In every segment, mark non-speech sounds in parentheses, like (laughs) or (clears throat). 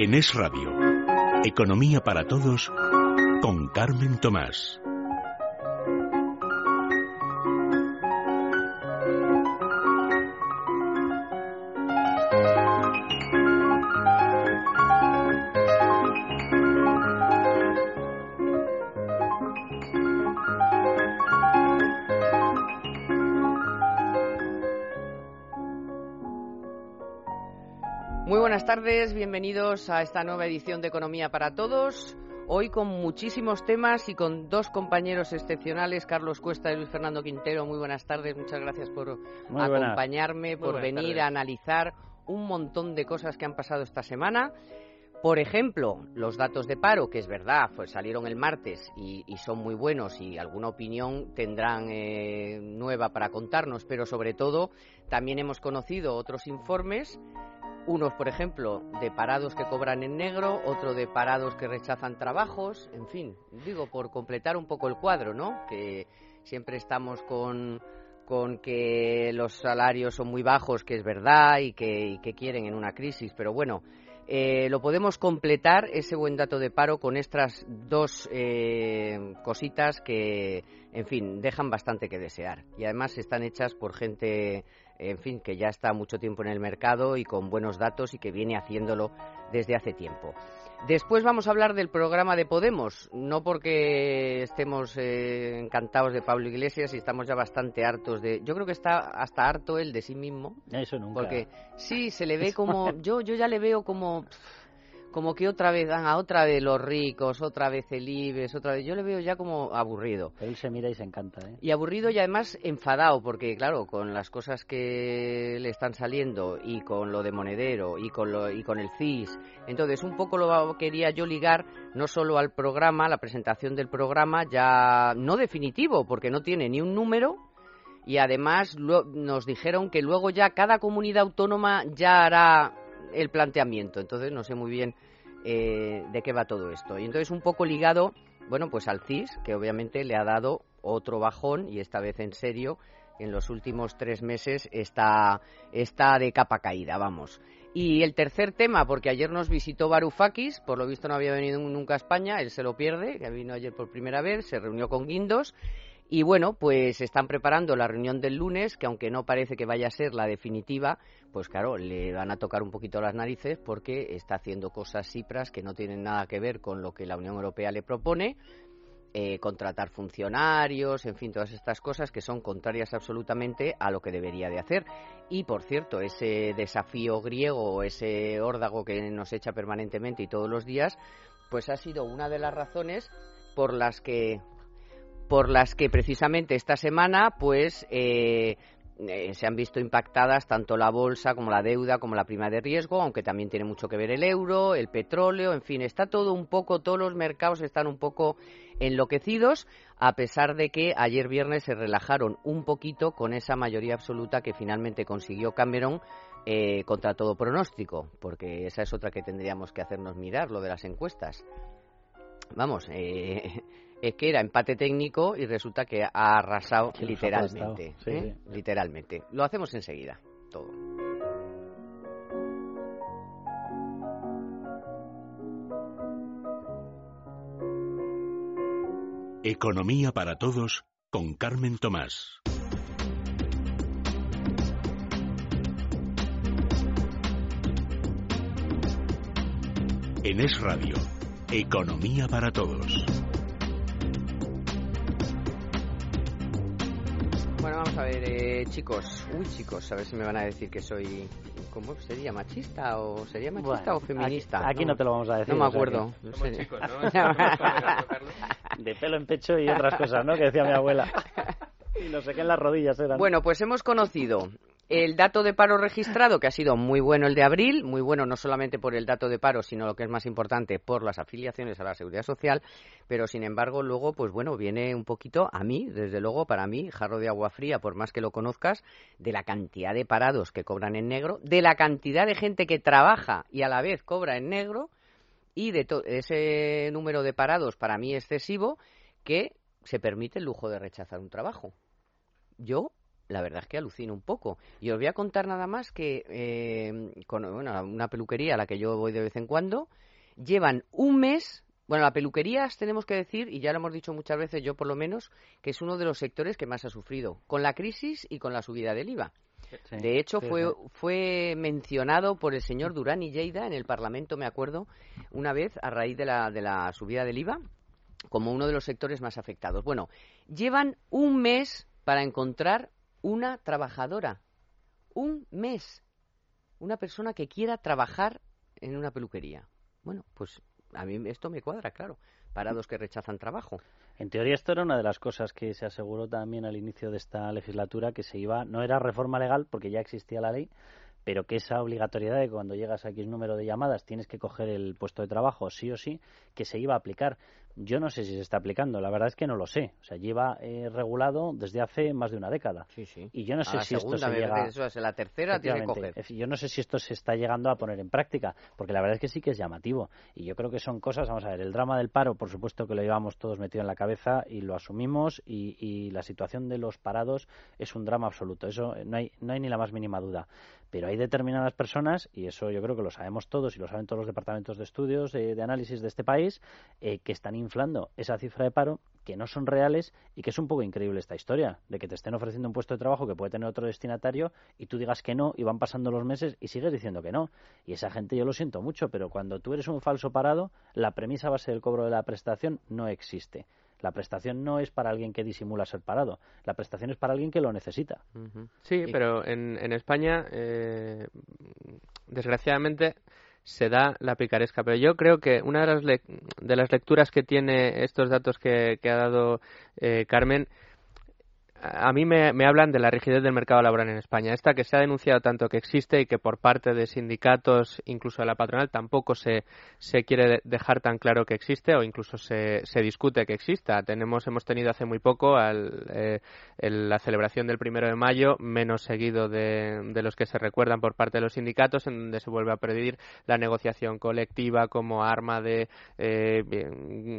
En Es Radio, Economía para Todos con Carmen Tomás. Muy buenas tardes, bienvenidos a esta nueva edición de Economía para Todos. Hoy con muchísimos temas y con dos compañeros excepcionales, Carlos Cuesta y Luis Fernando Quintero. Muy buenas tardes, muchas gracias por Muy buenas. acompañarme, por venir tardes. a analizar un montón de cosas que han pasado esta semana. Por ejemplo, los datos de paro, que es verdad, pues salieron el martes y, y son muy buenos y alguna opinión tendrán eh, nueva para contarnos, pero sobre todo también hemos conocido otros informes unos, por ejemplo, de parados que cobran en negro, otro de parados que rechazan trabajos, en fin, digo, por completar un poco el cuadro, ¿no? Que siempre estamos con, con que los salarios son muy bajos, que es verdad, y que, y que quieren en una crisis, pero bueno, eh, lo podemos completar ese buen dato de paro con estas dos eh, cositas que, en fin, dejan bastante que desear. Y además están hechas por gente, en fin, que ya está mucho tiempo en el mercado y con buenos datos y que viene haciéndolo desde hace tiempo. Después vamos a hablar del programa de Podemos, no porque estemos eh, encantados de Pablo Iglesias y estamos ya bastante hartos de... Yo creo que está hasta harto él de sí mismo. Eso nunca. Porque sí, se le ve (laughs) como... Yo, yo ya le veo como... Como que otra vez, ah, otra vez los ricos, otra vez el IBEX, otra vez... Yo le veo ya como aburrido. Él se mira y se encanta, ¿eh? Y aburrido y además enfadado, porque claro, con las cosas que le están saliendo y con lo de Monedero y con, lo, y con el CIS, entonces un poco lo quería yo ligar no solo al programa, la presentación del programa, ya no definitivo, porque no tiene ni un número, y además nos dijeron que luego ya cada comunidad autónoma ya hará el planteamiento, entonces no sé muy bien eh, de qué va todo esto. Y entonces un poco ligado, bueno, pues al CIS, que obviamente le ha dado otro bajón, y esta vez en serio, en los últimos tres meses está, está de capa caída, vamos. Y el tercer tema, porque ayer nos visitó Varoufakis, por lo visto no había venido nunca a España, él se lo pierde, que vino ayer por primera vez, se reunió con Guindos, y bueno, pues están preparando la reunión del lunes, que aunque no parece que vaya a ser la definitiva, pues claro, le van a tocar un poquito las narices porque está haciendo cosas cipras que no tienen nada que ver con lo que la Unión Europea le propone, eh, contratar funcionarios, en fin, todas estas cosas que son contrarias absolutamente a lo que debería de hacer. Y por cierto, ese desafío griego, ese órdago que nos echa permanentemente y todos los días, pues ha sido una de las razones por las que por las que precisamente esta semana pues eh, eh, se han visto impactadas tanto la bolsa como la deuda como la prima de riesgo, aunque también tiene mucho que ver el euro, el petróleo, en fin, está todo un poco, todos los mercados están un poco enloquecidos, a pesar de que ayer viernes se relajaron un poquito con esa mayoría absoluta que finalmente consiguió Cameron eh, contra todo pronóstico, porque esa es otra que tendríamos que hacernos mirar, lo de las encuestas. Vamos, eh, es que era empate técnico y resulta que ha arrasado Que los ha literalmente. sí, ¿eh? sí. Literalmente. Lo hacemos enseguida, todo. Economía para Todos con Carmen Tomás. En Es Radio, Economía para Todos. A ver, eh, chicos. Uy, chicos, a ver si me van a decir que soy. ¿Cómo sería? ¿Machista o sería machista Bueno, o feminista? Aquí, aquí no, te lo vamos a decir. No me o sea acuerdo. Somos sé. chicos, ¿no? (laughs) De pelo en pecho y otras cosas, ¿no? Que decía mi abuela. (laughs) Y no sé qué en las rodillas eran. Bueno, pues hemos conocido el dato de paro registrado, que ha sido muy bueno el de abril, muy bueno no solamente por el dato de paro, sino lo que es más importante, por las afiliaciones a la seguridad social, pero sin embargo luego, pues bueno, viene un poquito a mí, desde luego, para mí, jarro de agua fría, por más que lo conozcas, de la cantidad de parados que cobran en negro, de la cantidad de gente que trabaja y a la vez cobra en negro, y de ese número de parados para mí excesivo, que se permite el lujo de rechazar un trabajo. Yo la verdad es que alucino un poco. Y os voy a contar nada más que eh, con una peluquería a la que yo voy de vez en cuando, llevan un mes. Bueno, la peluquería tenemos que decir, y ya lo hemos dicho muchas veces, yo por lo menos, que es uno de los sectores que más ha sufrido, con la crisis y con la subida del IVA. de hecho, fue, fue mencionado por el señor Durán y Lleida en el Parlamento, me acuerdo, una vez a raíz de la, de la subida del IVA, como uno de los sectores más afectados. Bueno, llevan un mes para encontrar una trabajadora. Un mes. Una persona que quiera trabajar en una peluquería. Bueno, pues a mí esto me cuadra, claro. Parados que rechazan trabajo. En teoría esto era una de las cosas que se aseguró también al inicio de esta legislatura, que se iba, no era reforma legal porque ya existía la ley, pero que esa obligatoriedad de cuando llegas a X número de llamadas tienes que coger el puesto de trabajo sí o sí, que se iba a aplicar. Yo no sé si se está aplicando, la verdad es que no lo sé. O sea, lleva eh, regulado desde hace más de una década. Sí, sí. Y yo no sé si esto se llega... Eso es la tercera tiene que coger. Yo no sé si esto se está llegando a poner en práctica, porque la verdad es que sí que es llamativo. Y yo creo que son cosas, vamos a ver, el drama del paro, por supuesto que lo llevamos todos metido en la cabeza y lo asumimos, y, y la situación de los parados es un drama absoluto. Eso no hay, no hay ni la más mínima duda pero hay determinadas personas, y eso yo creo que lo sabemos todos y lo saben todos los departamentos de estudios, de, análisis de este país, eh, que están inflando esa cifra de paro, que no son reales y que es un poco increíble esta historia, de que te estén ofreciendo un puesto de trabajo que puede tener otro destinatario y tú digas que no y van pasando los meses y sigues diciendo que no. Y esa gente yo lo siento mucho, pero cuando tú eres un falso parado, la premisa base del cobro de la prestación no existe. La prestación no es para alguien que disimula ser parado, la prestación es para alguien que lo necesita. Sí, pero en, en España, eh, desgraciadamente, se da la picaresca. Pero yo creo que una de las, de las lecturas que tiene estos datos que, ha dado eh, Carmen a mí me, hablan de la rigidez del mercado laboral en España. Esta que se ha denunciado tanto que existe y que por parte de sindicatos, incluso de la patronal, tampoco se, se quiere dejar tan claro que existe o incluso se, se discute que exista. Tenemos, hemos tenido hace muy poco al, eh, la celebración del primero de mayo, menos seguido de, de, los que se recuerdan por parte de los sindicatos, en donde se vuelve a pedir la negociación colectiva como arma de eh,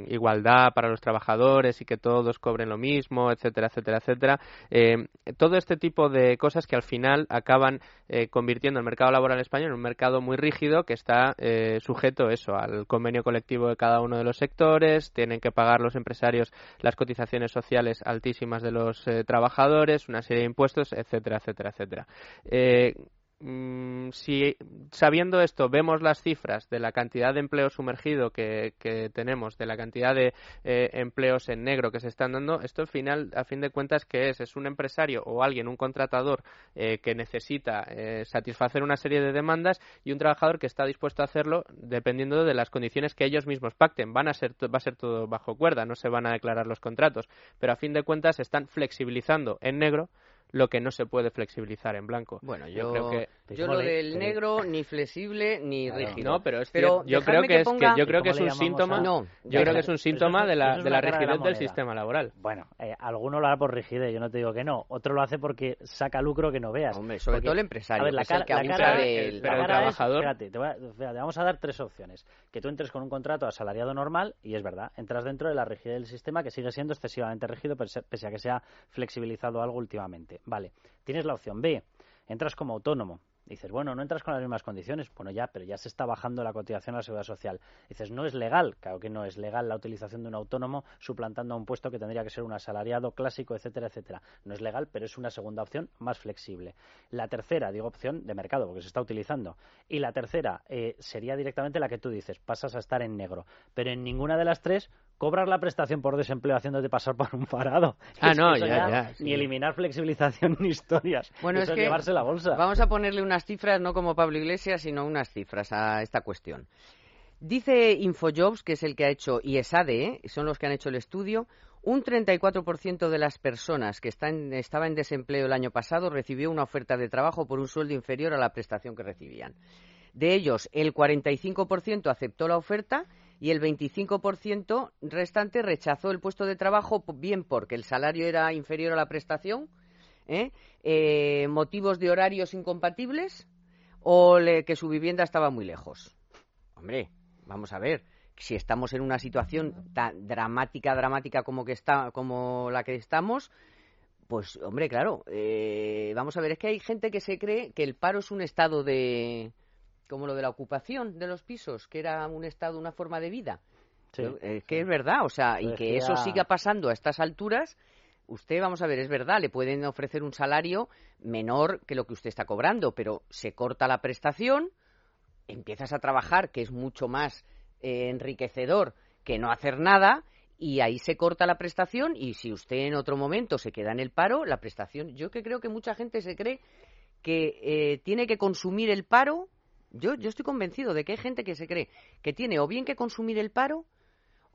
igualdad para los trabajadores y que todos cobren lo mismo, etcétera, etcétera, etcétera eh, todo este tipo de cosas que al final acaban eh, convirtiendo el mercado laboral español en un mercado muy rígido que está eh, sujeto eso al convenio colectivo de cada uno de los sectores, tienen que pagar los empresarios las cotizaciones sociales altísimas de los trabajadores, una serie de impuestos, etcétera, etcétera, etcétera. Mm, si sabiendo esto vemos las cifras de la cantidad de empleo sumergido que, tenemos, de la cantidad de eh, empleos en negro que se están dando, esto al final, a fin de cuentas, ¿qué es? Es un empresario o alguien, un contratador eh, que necesita eh, satisfacer una serie de demandas y un trabajador que está dispuesto a hacerlo dependiendo de las condiciones que ellos mismos pacten. Van a ser, va a ser todo bajo cuerda, no se van a declarar los contratos, pero a fin de cuentas están flexibilizando en negro lo que no se puede flexibilizar en blanco. Bueno, yo, creo que yo lo del negro ni flexible ni rígido. No, pero es pero yo creo que, es yo creo que es un síntoma. No, yo creo que es un síntoma de la, de la rigidez del sistema laboral. Bueno, eh, alguno lo hará por rigidez, yo no te digo que no. Otro lo hace porque saca lucro que no veas. Hombre, sobre todo el empresario, a ver, la cara, que la del trabajador. espérate, te, vamos a dar tres opciones. Que tú entres con un contrato asalariado normal y es verdad, entras dentro de la rigidez del sistema que sigue siendo excesivamente rígido pese a que se ha flexibilizado algo últimamente. Vale. Tienes la opción B, entras como autónomo. Dices, bueno, no entras con las mismas condiciones. Bueno, ya, pero ya se está bajando la cotización a la seguridad social. Dices, no es legal. Claro que no es legal la utilización de un autónomo suplantando a un puesto que tendría que ser un asalariado clásico, etcétera, etcétera. No es legal, pero es una segunda opción más flexible. La tercera, digo opción de mercado, porque se está utilizando. Y la tercera eh, sería directamente la que tú dices, pasas a estar en negro. Pero en ninguna de las tres cobrar la prestación por desempleo haciéndote pasar por un parado. Ah, no, ya, ya, Ni eliminar flexibilización ni historias. Bueno, es que llevarse la bolsa. Vamos a ponerle unas cifras, no como Pablo Iglesias, sino unas cifras a esta cuestión. Dice Infojobs, que es el que ha hecho, y ESADE, ¿eh? son los que han hecho el estudio, Un 34% de las personas que están, estaba en desempleo el año pasado recibió una oferta de trabajo por un sueldo inferior a la prestación que recibían. De ellos, el 45% aceptó la oferta y el 25% restante rechazó el puesto de trabajo bien porque el salario era inferior a la prestación, ¿eh? Eh, motivos de horarios incompatibles o que su vivienda estaba muy lejos. Hombre, vamos a ver, si estamos en una situación tan dramática, dramática como que está, como la que estamos, pues hombre, claro, eh, vamos a ver, es que hay gente que se cree que el paro es un estado de, como lo de la ocupación de los pisos, que era un estado, una forma de vida. Eh, que es verdad, o sea, y que eso siga pasando a estas alturas, usted, vamos a ver, es verdad, le pueden ofrecer un salario menor que lo que usted está cobrando, pero se corta la prestación, empiezas a trabajar, que es mucho más eh, enriquecedor que no hacer nada, y ahí se corta la prestación, y si usted en otro momento se queda en el paro, la prestación, yo que creo que mucha gente se cree que eh, tiene que consumir el paro yo, yo estoy convencido de que hay gente que se cree que tiene o bien que consumir el paro,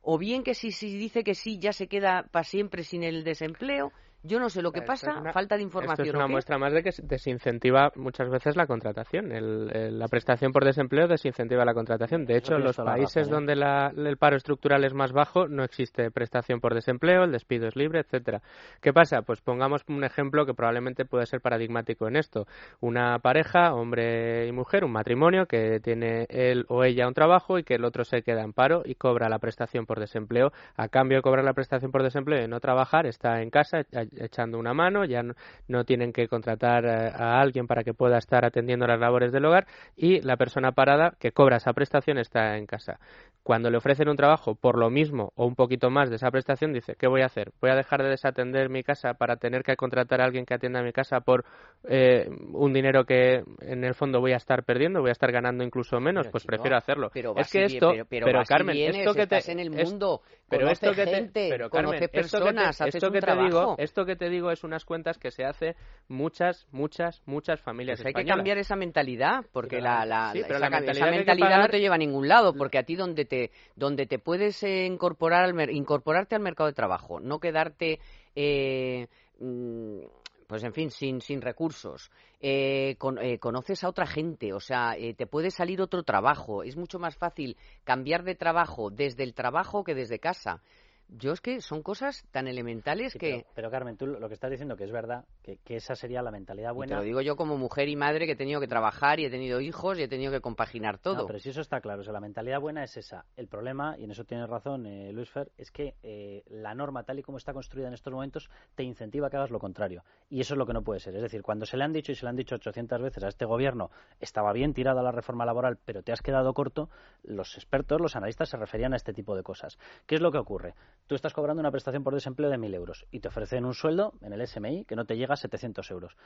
o bien que si, si dice que sí ya se queda para siempre sin el desempleo, yo no sé lo que pasa, falta de información. Esto es una muestra más de que desincentiva muchas veces la contratación. la prestación por desempleo desincentiva la contratación. De hecho, en los países donde el paro estructural es más bajo no existe prestación por desempleo, el despido es libre, etcétera. ¿Qué pasa? Pues pongamos un ejemplo que probablemente puede ser paradigmático en esto. Una pareja, hombre y mujer, un matrimonio que tiene él o ella un trabajo y que el otro se queda en paro y cobra la prestación por desempleo. A cambio de cobrar la prestación por desempleo y no trabajar, está en casa echando una mano, ya no, tienen que contratar eh, a, alguien para que pueda estar atendiendo las labores del hogar y la persona parada que cobra esa prestación está en casa. Cuando le ofrecen un trabajo por lo mismo o un poquito más de esa prestación, dice, ¿qué voy a hacer? ¿Voy a dejar de desatender mi casa para tener que contratar a alguien que atienda mi casa por eh, un dinero que en el fondo voy a estar perdiendo, voy a estar ganando incluso menos? pues prefiero hacerlo. Pero es que esto, pero, Carmen, esto que te en el mundo, pero esto que te, pero conoce personas, esto que te, digo, esto que te digo es unas cuentas que se hace muchas, muchas, muchas familias pues Hay que cambiar esa mentalidad, porque la, la, esa, mentalidad, no te lleva a ningún lado, porque a ti donde te, donde te puedes eh, incorporar al incorporarte al mercado de trabajo, no quedarte... Eh, mm, pues en fin, sin, sin recursos, eh, conoces a otra gente, o sea, te puede salir otro trabajo, es mucho más fácil cambiar de trabajo desde el trabajo que desde casa. Yo es que son cosas tan elementales que... Pero, Carmen, tú lo que estás diciendo que es verdad, que, esa sería la mentalidad buena... te lo digo yo como mujer y madre que he tenido que trabajar y he tenido hijos y he tenido que compaginar todo. No, pero si eso está claro, o sea, la mentalidad buena es esa. El problema, y en eso tienes razón eh, Luis Fer, es que eh, la norma tal y como está construida en estos momentos te incentiva que hagas lo contrario. Y eso es lo que no puede ser. Es decir, cuando se le han dicho y se le han dicho 800 veces a este gobierno, estaba bien tirada la reforma laboral, pero te has quedado corto, los expertos, los analistas se referían a este tipo de cosas. ¿Qué es lo que ocurre? Tú estás cobrando una prestación por desempleo de 1.000 euros y te ofrecen un sueldo en el SMI que no te llega a 700 euros.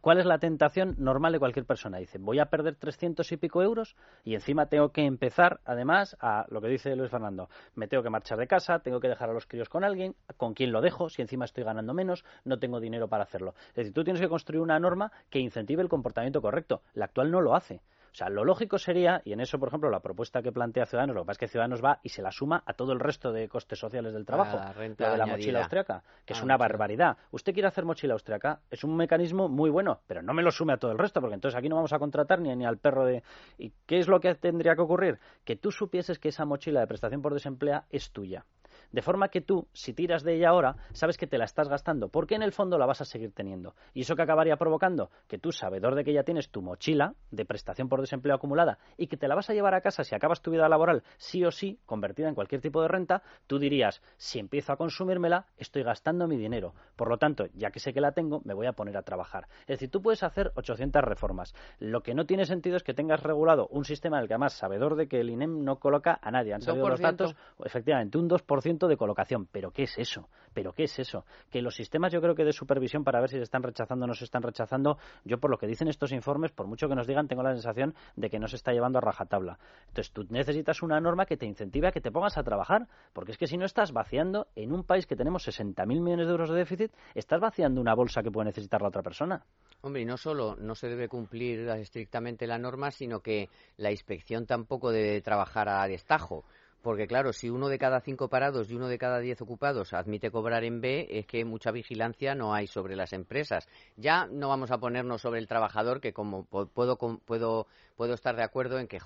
¿Cuál es la tentación normal de cualquier persona? Dice, voy a perder 300 y pico euros y encima tengo que empezar, además, a lo que dice Luis Fernando, me tengo que marchar de casa, tengo que dejar a los críos con alguien, ¿con quién lo dejo? Si encima estoy ganando menos, no tengo dinero para hacerlo. Es decir, tú tienes que construir una norma que incentive el comportamiento correcto. La actual no lo hace. O sea, lo lógico sería, y en eso, por ejemplo, la propuesta que plantea Ciudadanos, lo que pasa es que Ciudadanos va y se la suma a todo el resto de costes sociales del trabajo, la de la mochila austriaca, que es ah, una barbaridad. Usted quiere hacer mochila austriaca, es un mecanismo muy bueno, pero no me lo sume a todo el resto, porque entonces aquí no vamos a contratar ni, ni al perro de... ¿Y qué es lo que tendría que ocurrir? Que tú supieses que esa mochila de prestación por desempleo es tuya. De forma que tú, si tiras de ella ahora, sabes que te la estás gastando, porque en el fondo la vas a seguir teniendo. ¿Y eso que acabaría provocando? Que tú, sabedor de que ya tienes tu mochila de prestación por desempleo acumulada y que te la vas a llevar a casa si acabas tu vida laboral sí o sí, convertida en cualquier tipo de renta, tú dirías, si empiezo a consumírmela, estoy gastando mi dinero. Por lo tanto, ya que sé que la tengo, me voy a poner a trabajar. Es decir, tú puedes hacer 800 reformas. Lo que no tiene sentido es que tengas regulado un sistema en el que además, sabedor de que el INEM no coloca a nadie. Han salido los datos, efectivamente, un 2% de colocación. ¿Pero qué es eso? ¿Pero qué es eso? Que los sistemas, yo creo que de supervisión para ver si se están rechazando o no se están rechazando, yo por lo que dicen estos informes, por mucho que nos digan, tengo la sensación de que no se está llevando a rajatabla. Entonces tú necesitas una norma que te incentive a que te pongas a trabajar, porque es que si no estás vaciando, en un país que tenemos 60.000 millones de euros de déficit, estás vaciando una bolsa que puede necesitar la otra persona. Hombre, y no solo no se debe cumplir estrictamente la norma, sino que la inspección tampoco debe trabajar a destajo Porque claro, si uno de cada cinco parados y uno de cada diez ocupados admite cobrar en B, es que mucha vigilancia no hay sobre las empresas. Ya no vamos a ponernos sobre el trabajador, que como puedo, puedo, puedo estar de acuerdo en que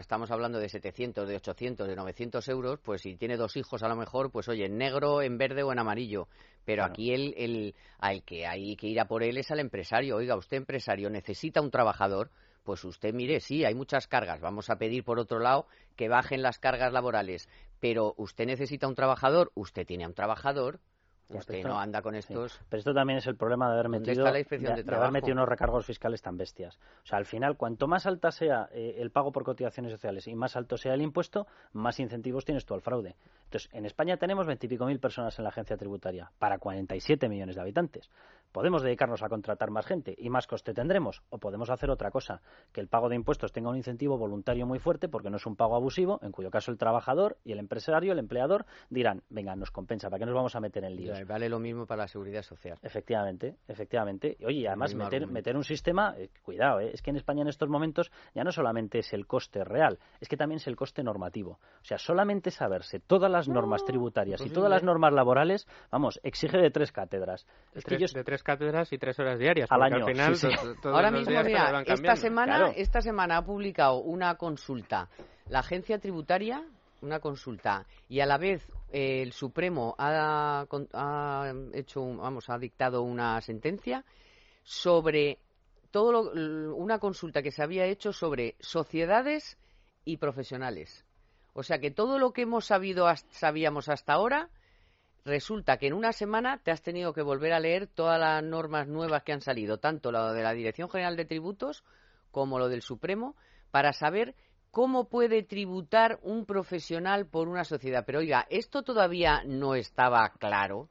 estamos hablando de 700, de 800, de 900 euros, pues si tiene dos hijos a lo mejor, pues oye, en negro, en verde o en amarillo. Pero aquí el, el, al que hay que ir a por él es al empresario. Oiga, usted empresario necesita un trabajador, pues usted mire, sí, hay muchas cargas. Vamos a pedir por otro lado que bajen las cargas laborales. Pero usted necesita un trabajador, usted tiene a un trabajador, Usted no anda con estos. Pero esto también es el problema de haber metido, haber metido unos recargos fiscales tan bestias. O sea, al final, cuanto más alta sea eh, el pago por cotizaciones sociales y más alto sea el impuesto, más incentivos tienes tú al fraude. Entonces, en España tenemos veintipico mil personas en la agencia tributaria para 47 millones de habitantes. Podemos dedicarnos a contratar más gente y más coste tendremos, o podemos hacer otra cosa, que el pago de impuestos tenga un incentivo voluntario muy fuerte porque no es un pago abusivo, en cuyo caso el trabajador y el empresario, el empleador, dirán, venga, nos compensa, ¿para qué nos vamos a meter en Vale lo mismo para la seguridad social. Efectivamente, efectivamente. Oye, además meter, meter un sistema, eh, cuidado, eh, es que en España en estos momentos ya no solamente es el coste real, es que también es el coste normativo. O sea, solamente saberse todas las normas tributarias y todas las normas laborales, vamos, exige de tres cátedras. De tres cátedras y tres horas diarias. Al año. Ahora mismo, mira, esta semana, esta semana ha publicado una consulta la agencia tributaria, una consulta, y a la vez eh, el Supremo ha, hecho, vamos, ha dictado una sentencia sobre todo una consulta que se había hecho sobre sociedades y profesionales. O sea que todo lo que hemos sabido, sabíamos hasta ahora resulta que en una semana te has tenido que volver a leer todas las normas nuevas que han salido, tanto lo de la Dirección General de Tributos como lo del Supremo, para saber cómo puede tributar un profesional por una sociedad. Pero oiga, esto todavía no estaba claro.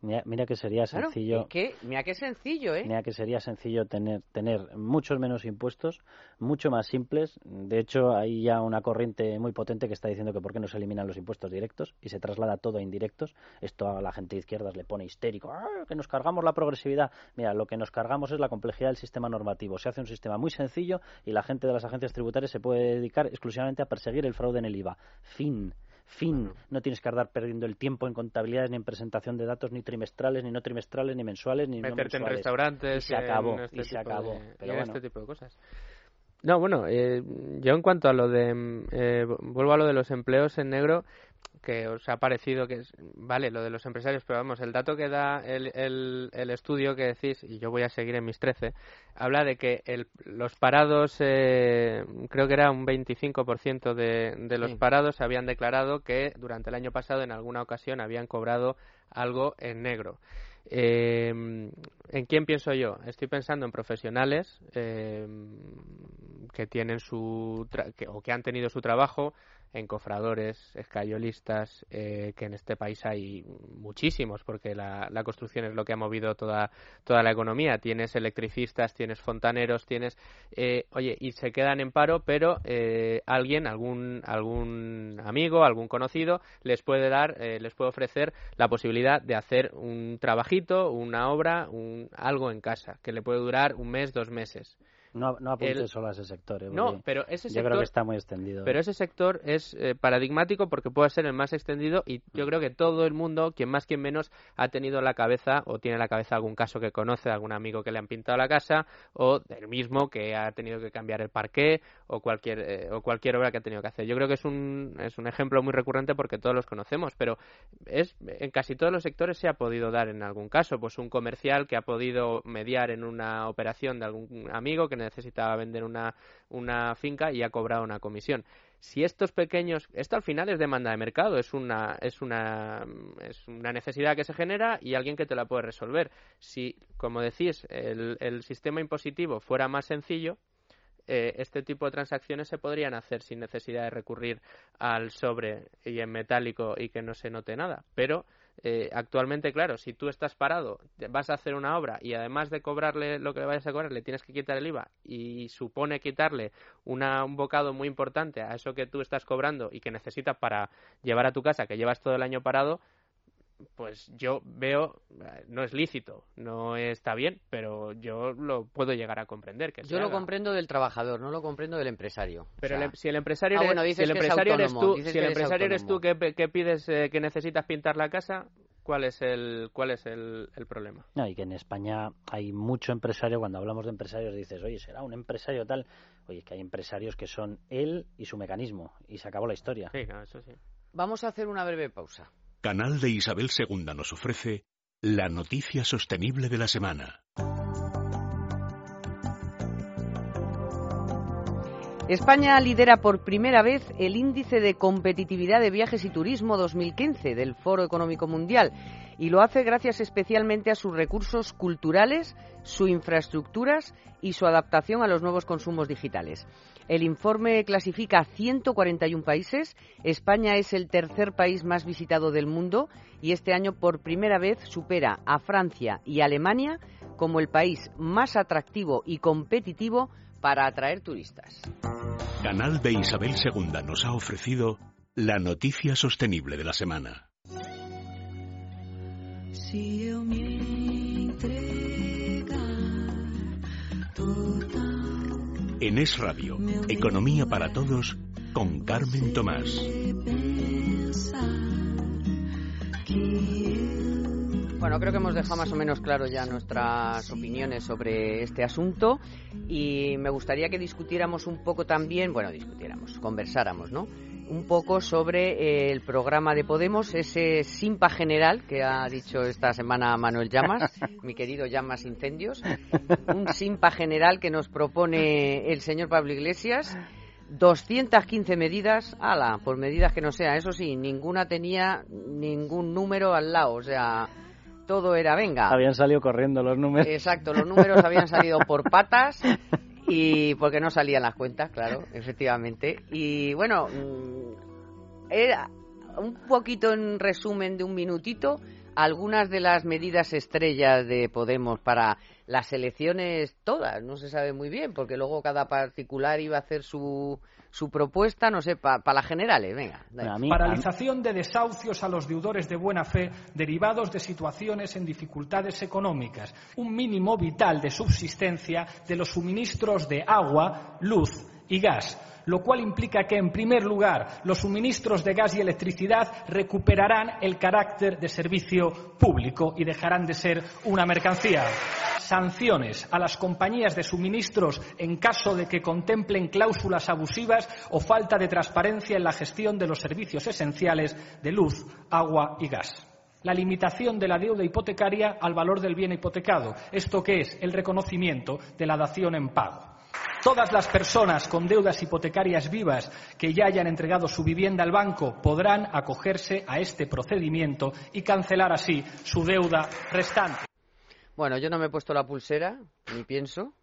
Mira, que sería sencillo. mira que sencillo, ¿eh? Mira que sería sencillo tener, tener muchos menos impuestos, mucho más simples. De hecho, hay ya una corriente muy potente que está diciendo que por qué no se eliminan los impuestos directos y se traslada todo a indirectos. Esto a la gente de izquierdas le pone histérico. ¡Ah, que nos cargamos la progresividad. Mira, lo que nos cargamos es la complejidad del sistema normativo. Se hace un sistema muy sencillo y la gente de las agencias tributarias se puede dedicar exclusivamente a perseguir el fraude en el IVA. Fin fin. No tienes que andar perdiendo el tiempo en contabilidades, ni en presentación de datos, ni trimestrales, ni no trimestrales, ni mensuales, ni Meterte en restaurantes. Y se acabó, este y se acabó. Pero este tipo de cosas. No, bueno, eh, yo en cuanto a lo de. Eh, vuelvo a lo de los empleos en negro que os ha parecido que es, vale, lo de los empresarios, pero vamos, el dato que da el, el, estudio que decís, y yo voy a seguir en mis 13, habla de que el, los parados, eh, creo que era un 25% de, de los parados habían declarado que durante el año pasado en alguna ocasión habían cobrado algo en negro. Eh, ¿En quién pienso yo? Estoy pensando en profesionales eh, que tienen su o que han tenido su trabajo en cofradores, escayolistas, eh, que en este país hay muchísimos, porque la, construcción es lo que ha movido toda, toda la economía. Tienes electricistas, tienes fontaneros, tienes... Eh, oye, y se quedan en paro, pero eh, alguien, algún, algún amigo, algún conocido, les puede dar, les puede ofrecer la posibilidad de hacer un trabajito, una obra, un, algo en casa, que le puede durar un mes, dos meses. No, no apuntes solo a ese sector. Eh, no, pero ese sector. Yo creo que está muy extendido. Pero ese sector es eh, paradigmático porque puede ser el más extendido y yo creo que todo el mundo, quien más, quien menos, ha tenido la cabeza o tiene la cabeza algún caso que conoce, algún amigo que le han pintado la casa o el mismo que ha tenido que cambiar el parqué o cualquier, eh, o cualquier obra que ha tenido que hacer. Yo creo que es un, es un ejemplo muy recurrente porque todos los conocemos, pero es en casi todos los sectores se ha podido dar en algún caso. Pues un comercial que ha podido mediar en una operación de algún amigo que necesitaba vender una, una finca y ha cobrado una comisión. Si estos pequeños, esto al final es demanda de mercado, es una, es una, es una necesidad que se genera y alguien que te la puede resolver. Si, como decís, el, el sistema impositivo fuera más sencillo, eh, este tipo de transacciones se podrían hacer sin necesidad de recurrir al sobre y en metálico y que no se note nada. Pero eh, actualmente, claro, si tú estás parado, vas a hacer una obra y además de cobrarle lo que le vayas a cobrar, le tienes que quitar el IVA y supone quitarle una, un bocado muy importante a eso que tú estás cobrando y que necesitas para llevar a tu casa, que llevas todo el año parado, pues yo veo, eh, no es lícito, no está bien, pero yo lo puedo llegar a comprender. Que yo lo comprendo del trabajador, no lo comprendo del empresario. Pero em, si el empresario, ah, eres, si el empresario eres tú, si el empresario eres tú que, pides, eh, que necesitas pintar la casa, ¿cuál es el cuál es el, el, problema? No, y que en España hay mucho empresario, cuando hablamos de empresarios dices, oye, será un empresario tal, oye, que hay empresarios que son él y su mecanismo, y se acabó la historia. Sí, eso sí. Vamos a hacer una breve pausa. Canal de Isabel II nos ofrece la noticia sostenible de la semana. España lidera por primera vez el índice de competitividad de viajes y turismo 2015 del Foro Económico Mundial y lo hace gracias especialmente a sus recursos culturales, sus infraestructuras y su adaptación a los nuevos consumos digitales. El informe clasifica a 141 países. España es el tercer país más visitado del mundo y este año por primera vez supera a Francia y Alemania como el país más atractivo y competitivo para atraer turistas. Canal de Isabel II nos ha ofrecido la noticia sostenible de la semana. Si en Es Radio, Economía para Todos, con Carmen Tomás. Bueno, creo que hemos dejado más o menos claro ya nuestras opiniones sobre este asunto y me gustaría que discutiéramos un poco también, bueno, discutiéramos, conversáramos, ¿no? Un poco sobre el programa de Podemos, ese simpa general que ha dicho esta semana Manuel Llamas, (laughs) mi querido Llamas Incendios, un simpa general que nos propone el señor Pablo Iglesias. 215 medidas, ala, por medidas que no sea, eso sí, ninguna tenía ningún número al lado, o sea, todo era venga. Habían salido corriendo los números. Exacto, los números habían salido por patas (laughs) (laughs) y porque no salían las cuentas, claro, efectivamente. Y bueno, mm, era un poquito en resumen de un minutito algunas de las medidas estrellas de Podemos para las elecciones todas, no se sabe muy bien, porque luego cada particular iba a hacer su, su propuesta, no sé, para las generales, venga. Paralización de desahucios a los deudores de buena fe derivados de situaciones en dificultades económicas. Un mínimo vital de subsistencia de los suministros de agua, luz y gas lo cual implica que, en primer lugar, los suministros de gas y electricidad recuperarán el carácter de servicio público y dejarán de ser una mercancía. Sanciones a las compañías de suministros en caso de que contemplen cláusulas abusivas o falta de transparencia en la gestión de los servicios esenciales de luz, agua y gas la limitación de la deuda hipotecaria al valor del bien hipotecado, esto que es el reconocimiento de la dación en pago. Todas las personas con deudas hipotecarias vivas que ya hayan entregado su vivienda al banco podrán acogerse a este procedimiento y cancelar así su deuda restante. Bueno, yo no me he puesto la pulsera, ni pienso.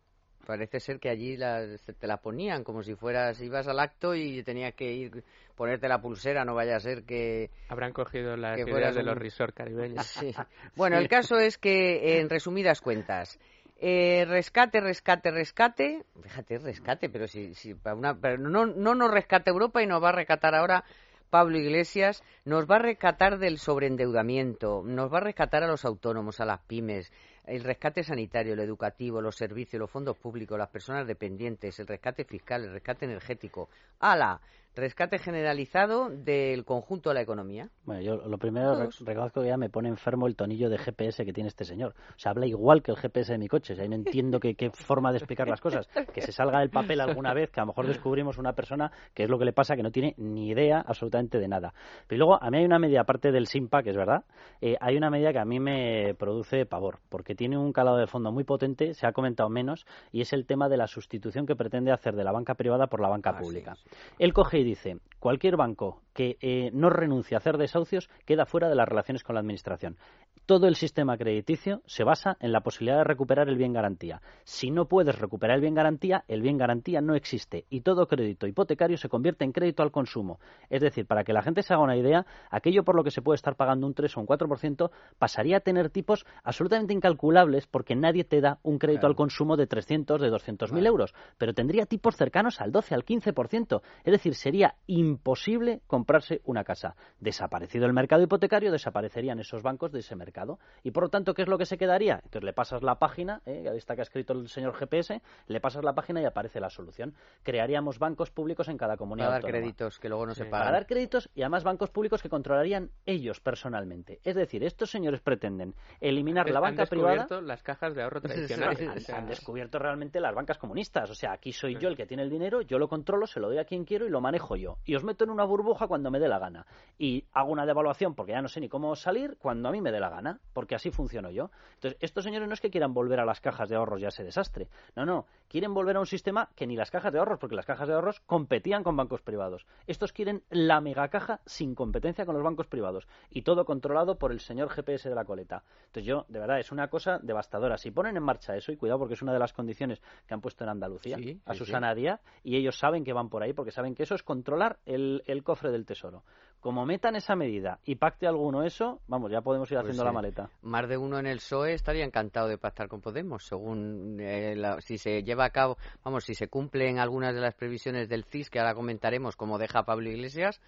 Parece ser que allí te la ponían como si fueras, ibas al acto y tenías que ir ponerte la pulsera, no vaya a ser que... Habrán cogido las ideas de los resort caribeños. (laughs) Bueno, el (laughs) caso es que, en resumidas cuentas, eh, rescate, rescate, rescate. Fíjate, rescate, pero si, si una, pero no, no nos rescate Europa y nos va a rescatar ahora Pablo Iglesias, nos va a rescatar del sobreendeudamiento, nos va a rescatar a los autónomos, a las pymes, el rescate sanitario, el educativo, los servicios, los fondos públicos, las personas dependientes, el rescate fiscal, el rescate energético. ¡Hala! Rescate generalizado del conjunto de la economía. Bueno, yo lo primero reconozco que ya me pone enfermo el tonillo de GPS que tiene este señor. O sea, habla igual que el GPS de mi coche. O sea, no entiendo qué, forma de explicar las cosas. (laughs) Que se salga del papel alguna vez, que a lo mejor descubrimos una persona que es lo que le pasa, que no tiene ni idea absolutamente de nada. Pero luego, a mí hay una media, aparte del SIMPA, que es verdad, eh, hay una medida que a mí me produce pavor, porque tiene un calado de fondo muy potente, se ha comentado menos, y es el tema de la sustitución que pretende hacer de la banca privada por la banca ah, pública. Él coge dice, cualquier banco que eh, no renuncie a hacer desahucios queda fuera de las relaciones con la Administración. Todo el sistema crediticio se basa en la posibilidad de recuperar el bien garantía. Si no puedes recuperar el bien garantía, el bien garantía no existe y todo crédito hipotecario se convierte en crédito al consumo. Es decir, para que la gente se haga una idea, aquello por lo que se puede estar pagando un 3 o un 4% pasaría a tener tipos absolutamente incalculables porque nadie te da un crédito al consumo de 300, de 200 mil euros, pero tendría tipos cercanos al 12, al 15%. Es decir, sería imposible comprar comprarse una casa. Desaparecido el mercado hipotecario, desaparecerían esos bancos de ese mercado. Y por lo tanto, ¿qué es lo que se quedaría? Entonces le pasas la página, ¿eh? esta que ha escrito el señor GPS, le pasas la página y aparece la solución. Crearíamos bancos públicos en cada comunidad. Para dar créditos que luego no se pagan. Para dar créditos y además bancos públicos que controlarían ellos personalmente. Es decir, estos señores pretenden eliminar la banca privada. las cajas de ahorro tradicionales. han, descubierto realmente las bancas comunistas. O sea, aquí soy yo el que tiene el dinero, yo lo controlo, se lo doy a quien quiero y lo manejo yo. Y os meto en una burbuja cuando me dé la gana. Y hago una devaluación porque ya no sé ni cómo salir cuando a mí me dé la gana, porque así funciono yo. Entonces, estos señores no es que quieran volver a las cajas de ahorros ya ese desastre. No, no. Quieren volver a un sistema que ni las cajas de ahorros, porque las cajas de ahorros competían con bancos privados. Estos quieren la megacaja sin competencia con los bancos privados. Y todo controlado por el señor GPS de la coleta. Entonces, yo, de verdad, es una cosa devastadora. Si ponen en marcha eso, y cuidado porque es una de las condiciones que han puesto en Andalucía, a Susana Díaz, y ellos saben que van por ahí, porque saben que eso es controlar el, cofre del tesoro. Como metan esa medida y pacte alguno eso, vamos, ya podemos ir pues haciendo la maleta. Más de uno en el PSOE estaría encantado de pactar con Podemos, según eh, si se lleva a cabo, vamos, si se cumplen algunas de las previsiones del CIS, que ahora comentaremos, como deja Pablo Iglesias,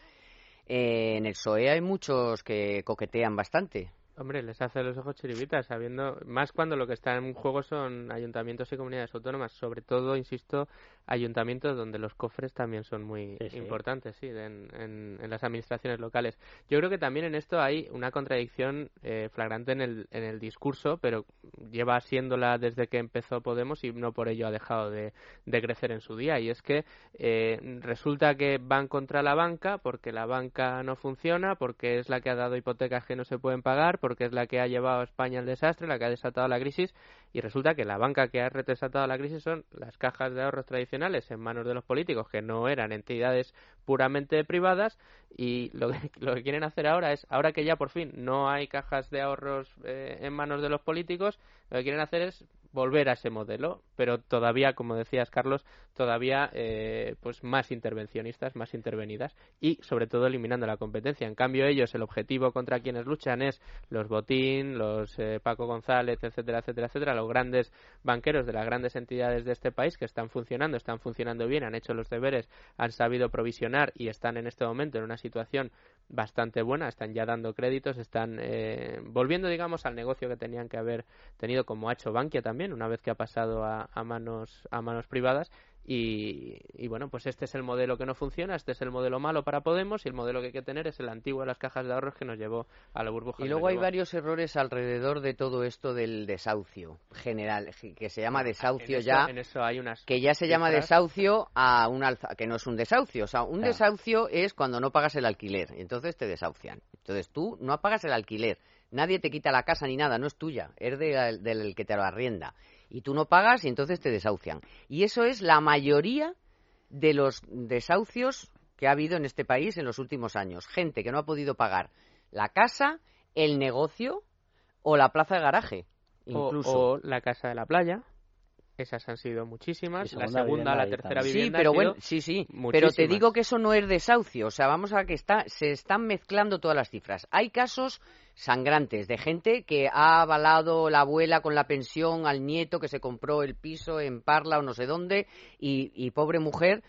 eh, en el PSOE hay muchos que coquetean bastante. Hombre, les hace los ojos chiribitas, sabiendo, más cuando lo que está en juego son ayuntamientos y comunidades autónomas, sobre todo, insisto, ayuntamientos donde los cofres también son muy importantes, sí, en, en, las administraciones locales. Yo creo que también en esto hay una contradicción eh, flagrante en el, en el discurso, pero lleva siéndola desde que empezó Podemos y no por ello ha dejado de, de crecer en su día. Y es que eh, resulta que van contra la banca porque la banca no funciona, porque es la que ha dado hipotecas que no se pueden pagar, porque es la que ha llevado a España al desastre, la que ha desatado la crisis, y resulta que la banca que ha desatado la crisis son las cajas de ahorros tradicionales en manos de los políticos que no eran entidades puramente privadas y lo que, (laughs) lo que quieren hacer ahora es, ahora que ya por fin no hay cajas de ahorros eh, en manos de los políticos, lo que quieren hacer es volver a ese modelo, pero todavía, como decías Carlos, todavía eh, pues más intervencionistas, más intervenidas y sobre todo eliminando la competencia. En cambio ellos el objetivo contra quienes luchan es los Botín, los eh, Paco González, etcétera, etcétera, etcétera, los grandes banqueros de las grandes entidades de este país que están funcionando, están funcionando bien, han hecho los deberes, han sabido provisionar y están en este momento en una situación bastante buena, están ya dando créditos, están eh, volviendo, digamos, al negocio que tenían que haber tenido, como ha hecho Bankia también, una vez que ha pasado a, a manos, a manos privadas, y, bueno, pues este es el modelo que no funciona, este es el modelo malo para Podemos y el modelo que hay que tener es el antiguo de las cajas de ahorros que nos llevó a la burbuja. Y luego hay varios errores alrededor de todo esto del desahucio general, que se llama desahucio ya, que ya se llama desahucio a un alza, que no es un desahucio, o sea, un desahucio es cuando no pagas el alquiler, y entonces te desahucian. Entonces tú no pagas el alquiler, nadie te quita la casa ni nada, no es tuya, es del que te lo arrienda y tú no pagas y entonces te desahucian. Y eso es la mayoría de los desahucios que ha habido en este país en los últimos años. Gente que no ha podido pagar la casa, el negocio o la plaza de garaje. Incluso. O, la casa de la playa. Esas han sido muchísimas. La segunda, la tercera vivienda. Sí, pero bueno, sí, sí. Pero te digo que eso no es desahucio. O sea, vamos a que está, se están mezclando todas las cifras. Hay casos sangrantes de gente que ha avalado la abuela con la pensión al nieto que se compró el piso en Parla o no sé dónde y, pobre mujer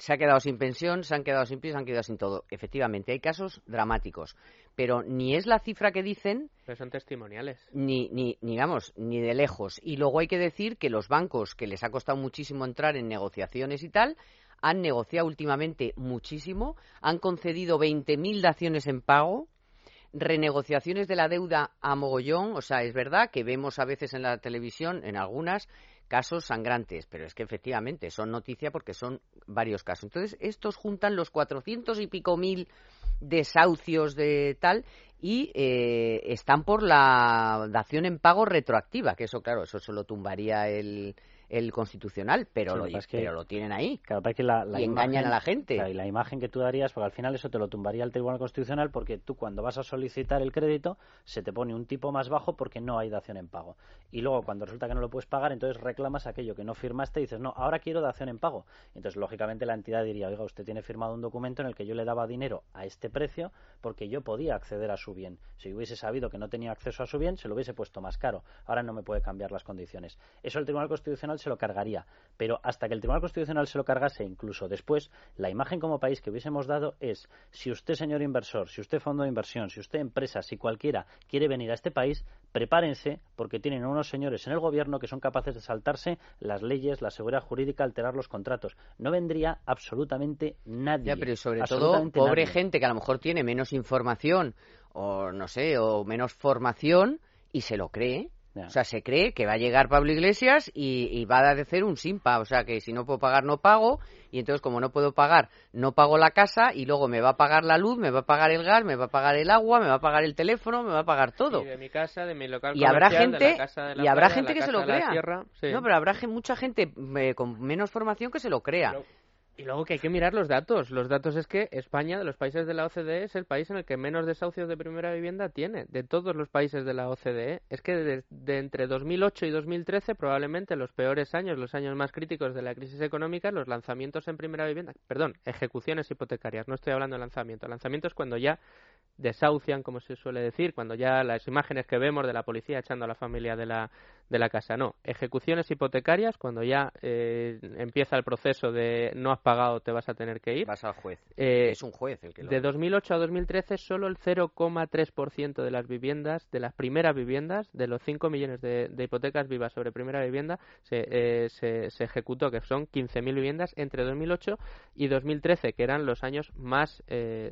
se ha quedado sin pensión, se han quedado sin piso, se han quedado sin todo. Efectivamente, hay casos dramáticos, pero ni es la cifra que dicen. Pero son testimoniales. Ni, ni, ni, digamos, ni de lejos. Y luego hay que decir que los bancos, que les ha costado muchísimo entrar en negociaciones y tal, han negociado últimamente muchísimo, han concedido 20.000 daciones en pago, renegociaciones de la deuda a mogollón, o sea, es verdad que vemos a veces en la televisión, en algunas, casos sangrantes, pero es que efectivamente son noticia porque son varios casos. Entonces, estos juntan los cuatrocientos y pico mil desahucios de tal y eh, están por la dación en pago retroactiva, que eso, claro, eso solo tumbaría el, el constitucional, pero, lo, pero lo tienen ahí. Claro, que la, y engañan a la gente. y la imagen que tú darías, porque al final eso te lo tumbaría el Tribunal Constitucional, porque tú cuando vas a solicitar el crédito se te pone un tipo más bajo porque no hay dación en pago. Y luego cuando resulta que no lo puedes pagar, entonces reclamas aquello que no firmaste y dices, no, ahora quiero dación en pago. Entonces, lógicamente, la entidad diría, oiga, usted tiene firmado un documento en el que yo le daba dinero a este precio porque yo podía acceder a su bien. Si hubiese sabido que no tenía acceso a su bien, se lo hubiese puesto más caro. Ahora no me puede cambiar las condiciones. Eso el Tribunal Constitucional se lo cargaría. Pero hasta que el Tribunal Constitucional se lo cargase, incluso después, la imagen como país que hubiésemos dado es, si usted, señor inversor, si usted fondo de inversión, si usted empresa, si cualquiera quiere venir a este país, prepárense porque tienen unos señores en el gobierno que son capaces de saltarse las leyes, la seguridad jurídica, alterar los contratos. No vendría absolutamente nadie. Ya, pero sobre todo, pobre gente que a lo mejor tiene menos información o no sé, o menos formación y se lo cree o sea, se cree que va a llegar Pablo Iglesias y, va a hacer un simpa. O sea, que si no puedo pagar, no pago. Y entonces, como no puedo pagar, no pago la casa. Y luego me va a pagar la luz, me va a pagar el gas, me va a pagar el agua, me va a pagar el teléfono, me va a pagar todo. Y de mi casa, de mi local y habrá gente, y habrá gente que se lo crea. No, pero habrá mucha gente eh, con menos formación que se lo crea. Y luego que hay que mirar los datos. Los datos es que España, de los países de la OCDE, es el país en el que menos desahucios de primera vivienda tiene. De todos los países de la OCDE. Es que de, entre 2008 y 2013, probablemente los peores años, los años más críticos de la crisis económica, los lanzamientos en primera vivienda, perdón, ejecuciones hipotecarias. No estoy hablando de lanzamiento. Lanzamiento es cuando ya desahucian, como se suele decir, cuando ya las imágenes que vemos de la policía echando a la familia de la, de la casa. No, ejecuciones hipotecarias, cuando ya eh, empieza el proceso de no has pagado, te vas a tener que ir. Vas al juez. Eh, es un juez el que lo... De 2008 a 2013, solo el 0,3% de las viviendas, de las primeras viviendas, de los 5 millones de, hipotecas vivas sobre primera vivienda, se, eh, se, se, ejecutó, que son 15.000 viviendas entre 2008 y 2013, que eran los años más,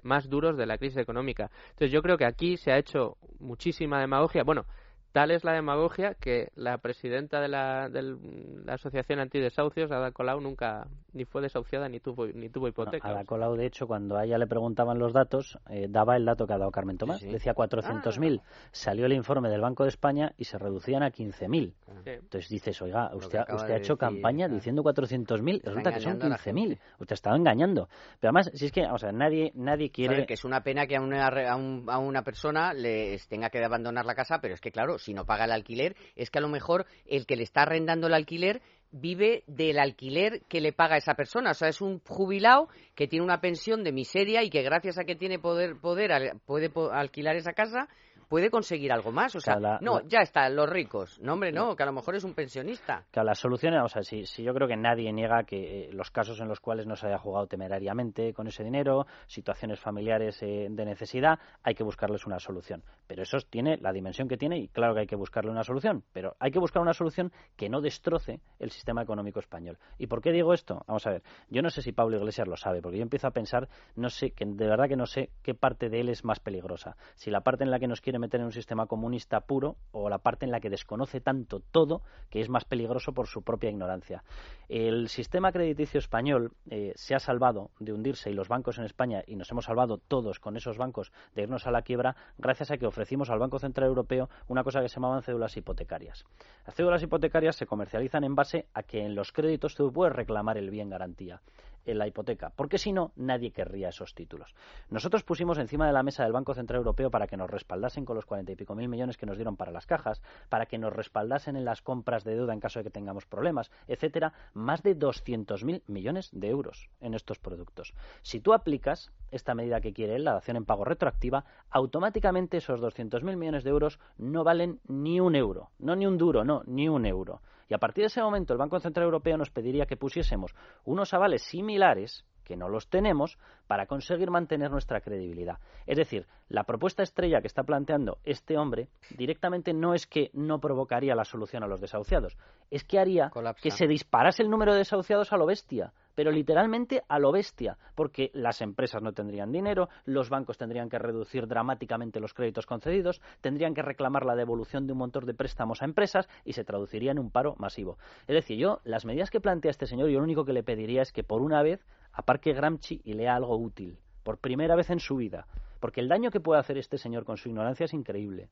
más duros de la crisis económica. Entonces yo creo que aquí se ha hecho muchísima demagogia. Bueno, Tal es la demagogia que la presidenta de la, de la Asociación Antidesahucios, Ada Colau, nunca ni fue desahuciada ni tuvo, ni tuvo hipoteca. Ada Colau, de hecho, cuando a ella le preguntaban los datos, eh, daba el dato que ha dado Carmen Tomás. Decía 400.000. Ah. Salió el informe del Banco de España y se reducían a 15.000. Entonces dices, oiga, usted, usted ha hecho campaña diciendo 400.000, resulta que son 15.000. Usted ha estado engañando. Pero además, si es que, o sea, nadie, nadie quiere... que es una pena que a una, a, a una persona le tenga que abandonar la casa, pero es que, claro, si no paga el alquiler, es que a lo mejor el que le está arrendando el alquiler vive del alquiler que le paga esa persona. O sea, es un jubilado que tiene una pensión de miseria y que gracias a que tiene poder, poder puede alquilar esa casa, puede conseguir algo más. O sea, no, ya está, los ricos. No, hombre, no, que a lo mejor es un pensionista. Que las soluciones, o sea, si, si yo creo que nadie niega que eh, los casos en los cuales no se haya jugado temerariamente con ese dinero, situaciones familiares eh, de necesidad, hay que buscarles una solución. Pero eso tiene la dimensión que tiene y claro que hay que buscarle una solución. Pero hay que buscar una solución que no destroce el sistema económico español. ¿Y por qué digo esto? Vamos a ver, yo no sé si Pablo Iglesias lo sabe, porque yo empiezo a pensar, no sé, que de verdad que no sé qué parte de él es más peligrosa. Si la parte en la que nos meter en un sistema comunista puro o la parte en la que desconoce tanto todo que es más peligroso por su propia ignorancia. El sistema crediticio español eh, se ha salvado de hundirse y los bancos en España, y nos hemos salvado todos con esos bancos de irnos a la quiebra, gracias a que ofrecimos al Banco Central Europeo una cosa que se llamaban cédulas hipotecarias. Las cédulas hipotecarias se comercializan en base a que en los créditos tú puedes reclamar el bien garantía en la hipoteca, porque si no, nadie querría esos títulos. Nosotros pusimos encima de la mesa del Banco Central Europeo para que nos respaldasen con los cuarenta y pico mil millones que nos dieron para las cajas, para que nos respaldasen en las compras de deuda en caso de que tengamos problemas, etcétera, más de doscientos mil millones de euros en estos productos. Si tú aplicas esta medida que quiere él, la dación en pago retroactiva, automáticamente esos doscientos mil millones de euros no valen ni un euro, no ni un duro, no, ni un euro. Y a partir de ese momento el Banco Central Europeo nos pediría que pusiésemos unos avales similares que no los tenemos para conseguir mantener nuestra credibilidad. Es decir, la propuesta estrella que está planteando este hombre directamente no es que no provocaría la solución a los desahuciados, es que haría que se disparase el número de desahuciados a lo bestia, pero literalmente a lo bestia, porque las empresas no tendrían dinero, los bancos tendrían que reducir dramáticamente los créditos concedidos, tendrían que reclamar la devolución de un montón de préstamos a empresas y se traduciría en un paro masivo. Es decir, yo, las medidas que plantea este señor, yo lo único que le pediría es que por una vez aparque Gramsci y lea algo útil, por primera vez en su vida, porque el daño que puede hacer este señor con su ignorancia es increíble.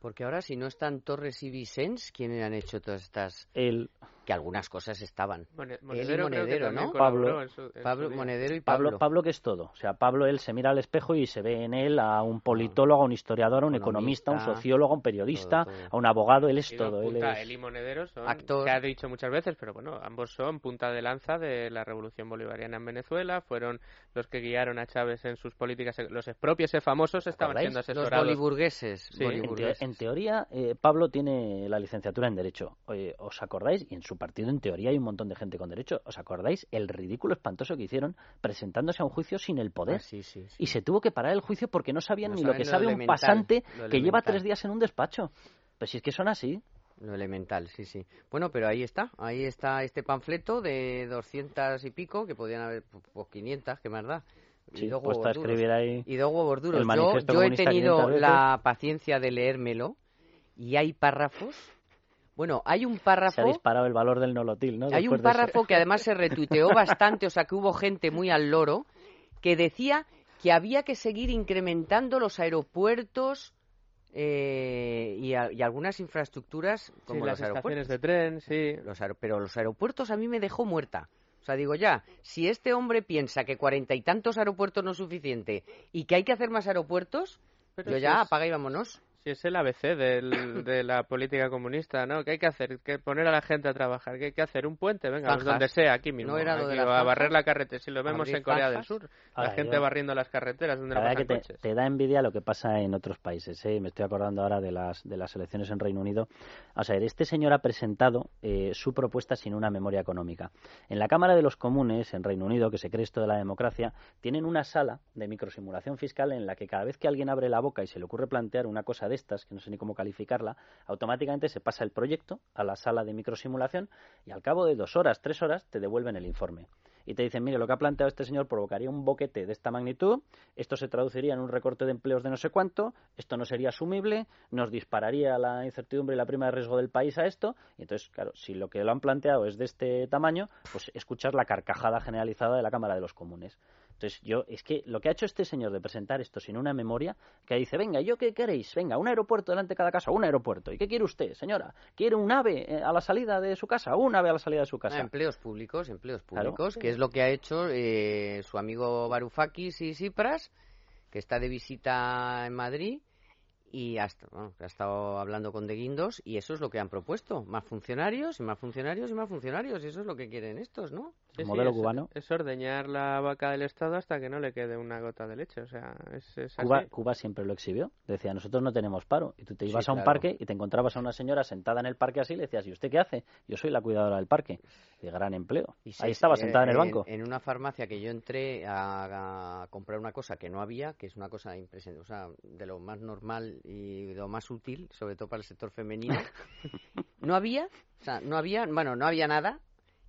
Porque ahora, si no están Torres y Vicens, ¿quiénes han hecho todas estas...? El que algunas cosas estaban. Monedero, él y Monedero, ¿no? Pablo, Pablo Monedero y Pablo. Pablo. que es todo. O sea, Pablo él se mira al espejo y se ve en él a un politólogo, a un historiador, a un economista, a un sociólogo, a un periodista, a un abogado. Él es todo. él, y Monedero son, se ha dicho muchas veces, pero bueno, ambos son punta de lanza de la revolución bolivariana en Venezuela. Fueron los que guiaron a Chávez en sus políticas. Los propios famosos estaban siendo asesorados. Los boliburgueses. En, teoría, eh, Pablo tiene la licenciatura en Derecho. ¿Os acordáis? Y en su su partido en teoría hay un montón de gente con derecho. ¿Os acordáis el ridículo espantoso que hicieron presentándose a un juicio sin el poder? Ah, sí, sí, sí. Y se tuvo que parar el juicio porque no sabían No ni lo que lo sabe un pasante que lleva tres días en un despacho. Pues si es que son así. Lo elemental, sí, sí. Bueno, pero ahí está, ahí está este panfleto de 200 y pico, que podían haber pues 500, que más da. Y dos huevos duros. escribir ahí. Y dos huevos duros. el Yo, yo he tenido 500 veces. la paciencia de leérmelo y hay párrafos. Bueno, hay un párrafo. Se ha disparado el valor del nolotil, ¿no? Hay un párrafo que además se retuiteó bastante, o sea que hubo gente muy al loro, que decía que había que seguir incrementando los aeropuertos eh, y, a- y algunas infraestructuras Sí, como las los aeropuertos. estaciones de tren, sí. Los aer- pero los aeropuertos a mí me dejó muerta. O sea, digo ya, si este hombre piensa que cuarenta y tantos aeropuertos no es suficiente y que hay que hacer más aeropuertos, Pero yo si ya es- apaga y vámonos. Si es el ABC del- (coughs) de la política comunista, ¿no? ¿Qué hay que hacer? Que poner a la gente a trabajar. ¿Qué hay que hacer? ¿Un puente? Venga, pues Zanjas. donde sea, aquí mismo. ¿No era lo de aquí, a barrer la carretera. Si lo vemos en Corea del. Sur. Ahora, la gente yo- barriendo las carreteras donde La no pasan que te, coches. te da envidia lo que pasa en otros países. ¿eh? Me estoy acordando ahora de las, de las elecciones en Reino Unido. O sea, este señor ha presentado eh, su propuesta sin una memoria económica. En la Cámara de los Comunes, en Reino Unido, que se cree esto de la democracia, tienen una sala de microsimulación fiscal en la que cada vez que alguien abre la boca y se le ocurre plantear una cosa de estas, que no sé ni cómo calificarla, automáticamente se pasa el proyecto a la sala de microsimulación y al cabo de dos horas, tres horas, te devuelven el informe y te dicen, mire, lo que ha planteado este señor provocaría un boquete de esta magnitud, esto se traduciría en un recorte de empleos de no sé cuánto, esto no sería asumible, nos dispararía la incertidumbre y la prima de riesgo del país a esto, y entonces, claro, si lo que lo han planteado es de este tamaño, pues escuchas la carcajada generalizada de la Cámara de los Comunes. Entonces, yo, es que lo que ha hecho este señor de presentar esto sin una memoria, que dice, venga, ¿yo qué queréis? Venga, un aeropuerto delante de cada casa, un aeropuerto. ¿Y qué quiere usted, señora? ¿Quiere un ave eh, a la salida de su casa? Un ave a la salida de su casa. Ah, empleos públicos, empleos Claro. públicos, que es lo que ha hecho eh, su amigo Varoufakis y Tsipras, que está de visita en Madrid y hasta, bueno, que ha estado hablando con De Guindos y eso es lo que han propuesto, más funcionarios y más funcionarios y más funcionarios, y eso es lo que quieren estos, ¿no? Sí, sí, modelo es- cubano. Es ordeñar la vaca del Estado hasta que no le quede una gota de leche. O sea, es, es Cuba, así. Cuba siempre lo exhibió. Decía, nosotros no tenemos paro. Y tú te Sí, ibas a un claro. parque y te encontrabas a una señora sentada en el parque así y le decías, ¿y usted qué hace? Yo soy la cuidadora del parque. De gran empleo. Y Ahí estaba eh, sentada en el banco. En, una farmacia que yo entré a, a comprar una cosa que no había, que es una cosa impresionante, o sea, de lo más normal y de lo más útil, sobre todo para el sector femenino. (laughs) no había, o sea, no había, bueno, no había nada,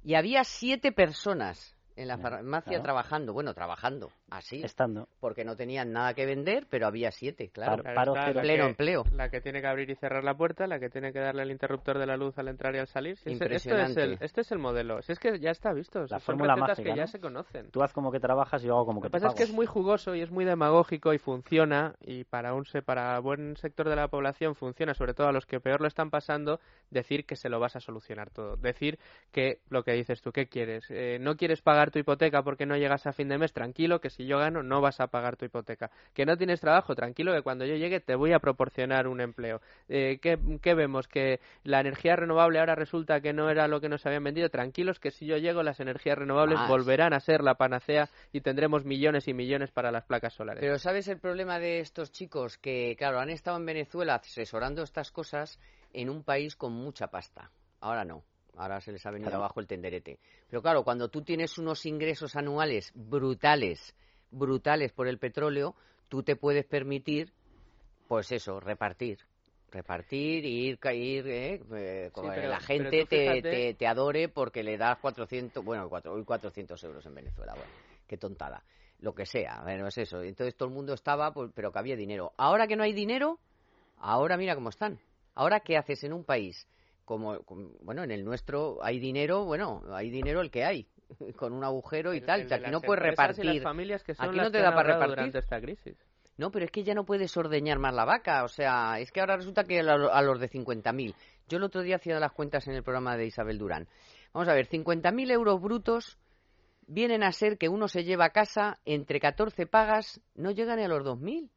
y había siete personas en la farmacia claro. trabajando, bueno, trabajando, así, Estando. porque no tenían nada que vender, pero había siete, claro. Paro Pleno que- empleo. La que tiene que abrir y cerrar la puerta, la que tiene que darle el interruptor de la luz al entrar y al salir. Si ese- esto es el, Impresionante. este es el modelo. Si es que ya está visto. La son fórmula mágica, que ya se conocen. Tú haz como que trabajas y yo hago como que Lo que te pasa es que es muy jugoso y es muy demagógico y funciona y para un se- para buen sector de la población funciona, sobre todo a los que peor lo están pasando, decir que se lo vas a solucionar todo, decir que lo que dices tú, ¿qué quieres? Eh, no quieres pagar tu hipoteca porque no llegas a fin de mes, tranquilo que si yo gano no vas a pagar tu hipoteca, que no tienes trabajo, tranquilo que cuando yo llegue te voy a proporcionar un empleo. Eh, ¿qué, qué vemos? Que la energía renovable ahora resulta que no era lo que nos habían vendido, tranquilos que si yo llego las energías renovables volverán a ser la panacea y tendremos millones y millones para las placas solares. Pero ¿sabes el problema de estos chicos? Que, claro, han estado en Venezuela asesorando estas cosas en un país con mucha pasta. Ahora no. Ahora se les ha venido Claro. abajo el tenderete. Pero claro, cuando tú tienes unos ingresos anuales brutales, brutales por el petróleo, tú te puedes permitir, pues eso, repartir. Repartir y ir, ir eh, eh, pero- la gente te, fíjate- te, te adore porque le das 400, bueno, cuatro, hoy 400 euros en Venezuela, bueno, qué tontada lo que sea, bueno, es eso. Entonces todo el mundo estaba, pues, pero que había dinero. Ahora que no hay dinero, ahora mira cómo están. Ahora, ¿qué haces en un país? Como, como- bueno, en el nuestro hay dinero, bueno, hay dinero el que hay, (laughs) con un agujero y El- tal. el sea, aquí no puedes repartir. las familias que son Aquí las no te que da han para repartir. durante esta crisis. No, pero es que ya no puedes ordeñar más la vaca. O sea, es que ahora resulta que a lo- a los de 50.000. Yo el otro día hacía las cuentas en el programa de Isabel Durán. Vamos a ver, 50.000 euros brutos vienen a ser que uno se lleva a casa entre 14 pagas, no llega ni a los 2.000.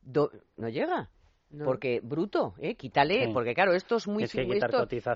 Do- no llega. No. Porque bruto, ¿eh? Quítale, Sí. porque claro, estos muy estos,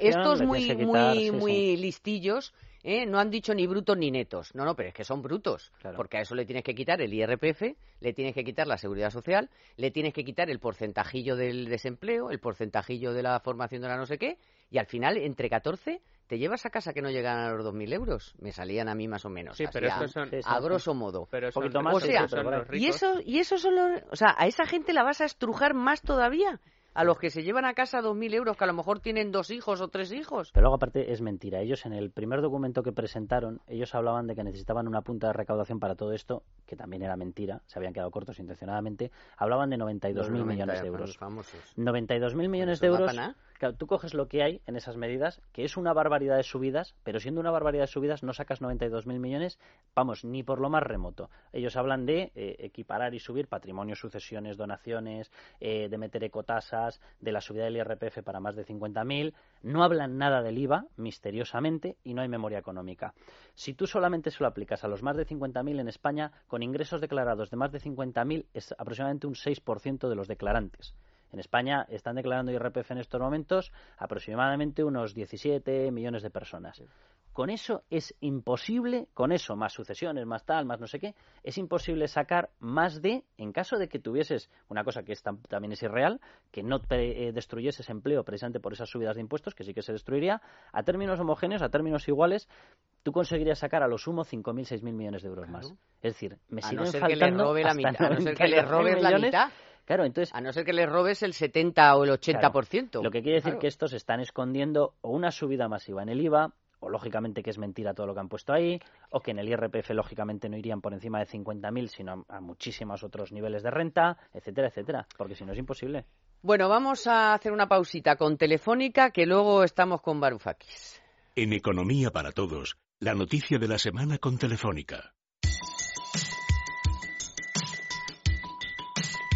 estos le muy quitar- muy sí, muy listillos, ¿eh? No han dicho ni brutos ni netos. No, no, pero es que son brutos, Claro. porque a eso le tienes que quitar el IRPF, le tienes que quitar la seguridad social, le tienes que quitar el porcentajillo del desempleo, el porcentajillo de la formación de la no sé qué, Y al final, entre 14 te llevas a casa que no llegan a los 2.000 euros. Me salían a mí más o menos. Sí, así pero a, estos son- grosso modo. Pero son, Poquito más, O sea, son los y ricos. eso, y eso son los, o sea, a esa gente la vas a estrujar más todavía. A los que se llevan a casa 2.000 euros, que a lo mejor tienen dos hijos o tres hijos. Pero luego, aparte, es mentira. Ellos, en el primer documento que presentaron, ellos hablaban de que necesitaban una punta de recaudación para todo esto, que también era mentira, se habían quedado cortos intencionadamente. Hablaban de 92.000 Los 90 millones de euros. famosos. 92.000 millones de ¿Eso da euros. Claro, tú coges lo que hay en esas medidas, que es una barbaridad de subidas, pero siendo una barbaridad de subidas no sacas 92.000 millones, vamos, ni por lo más remoto. Ellos hablan de eh, equiparar y subir patrimonio, sucesiones, donaciones, eh, de meter ecotasas, de la subida del IRPF para más de 50.000. No hablan nada del IVA, misteriosamente, y no hay memoria económica. Si tú solamente se lo aplicas a los más de 50.000 en España, con ingresos declarados de más de 50.000 es aproximadamente un 6% de los declarantes. En España están declarando IRPF en estos momentos aproximadamente unos 17 millones de personas. Con eso es imposible, con eso, más sucesiones, más tal, más no sé qué, es imposible sacar más de, en caso de que tuvieses una cosa que es tam- también es irreal, que no te, eh, destruyeses empleo precisamente por esas subidas de impuestos, que sí que se destruiría, a términos homogéneos, a términos iguales, tú conseguirías sacar a lo sumo 5.000, 6.000 millones de euros más. Es decir, me A siguen no ser que le robe la mitad, a no ser que le 92.000 robes la mitad. Claro, entonces A no ser que le robes el 70 o el 80%. lo que quiere decir Claro. que estos están escondiendo o una subida masiva en el IVA, o lógicamente que es mentira todo lo que han puesto ahí, o que en el IRPF lógicamente no irían por encima de 50.000, sino a, a muchísimos otros niveles de renta, etcétera, etcétera, porque si no es imposible. Bueno, vamos a hacer una pausita con Telefónica, que luego estamos con Varoufakis. En Economía para Todos, la noticia de la semana con Telefónica.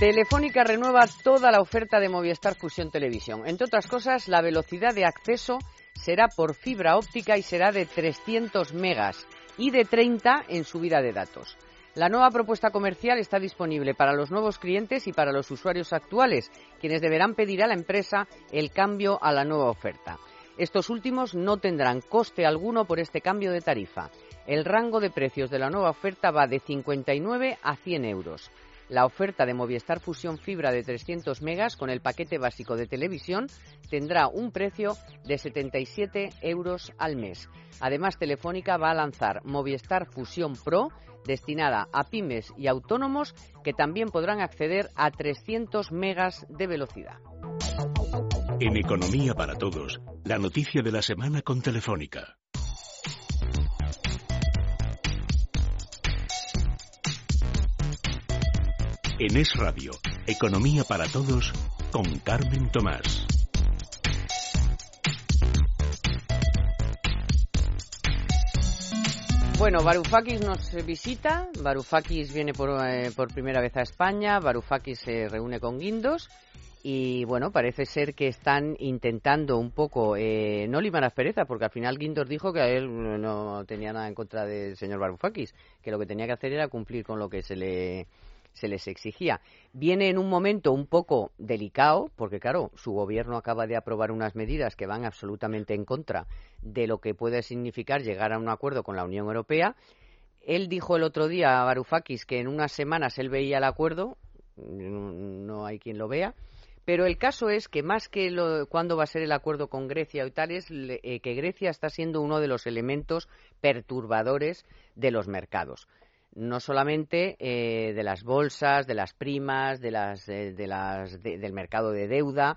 Telefónica renueva toda la oferta de Movistar Fusión Televisión. Entre otras cosas, la velocidad de acceso será por fibra óptica y será de 300 megas y de 30 en subida de datos. La nueva propuesta comercial está disponible para los nuevos clientes y para los usuarios actuales, quienes deberán pedir a la empresa el cambio a la nueva oferta. Estos últimos no tendrán coste alguno por este cambio de tarifa. El rango de precios de la nueva oferta va de 59 a 100 euros. La oferta de Movistar Fusión Fibra de 300 megas con el paquete básico de televisión tendrá un precio de 77 euros al mes. Además, Telefónica va a lanzar Movistar Fusión Pro destinada a pymes y autónomos que también podrán acceder a 300 megas de velocidad. En Economía para Todos, la noticia de la semana con Telefónica. En Es Radio, Economía para Todos con Carmen Tomás. Bueno, Varoufakis nos visita, Varoufakis viene por, eh, por primera vez a España, Varoufakis se reúne con Guindos. Y bueno, parece ser que están intentando un poco eh, no limar asperezas, porque al final Guindos dijo que a él no tenía nada en contra del señor Varoufakis, que lo que tenía que hacer era cumplir con lo que se le se les exigía. Viene en un momento un poco delicado, porque claro, su gobierno acaba de aprobar unas medidas que van absolutamente en contra de lo que puede significar llegar a un acuerdo con la Unión Europea. Él dijo el otro día a Varoufakis que en unas semanas él veía el acuerdo, no, hay quien lo vea, pero el caso es que más que lo, cuándo va a ser el acuerdo con Grecia y tal, es eh, que Grecia está siendo uno de los elementos perturbadores de los mercados no solamente eh, de las bolsas, de las primas, de las, eh, de las, de- del mercado de deuda,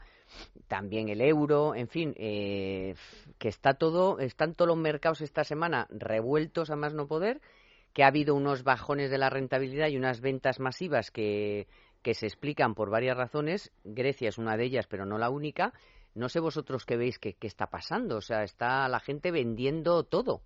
también el euro, en fin, eh, que está todo, están todos los mercados esta semana revueltos a más no poder, que ha habido unos bajones de la rentabilidad y unas ventas masivas que, que se explican por varias razones. Grecia es una de ellas, pero no la única. No sé vosotros qué veis que, que está pasando. O sea, está la gente vendiendo todo.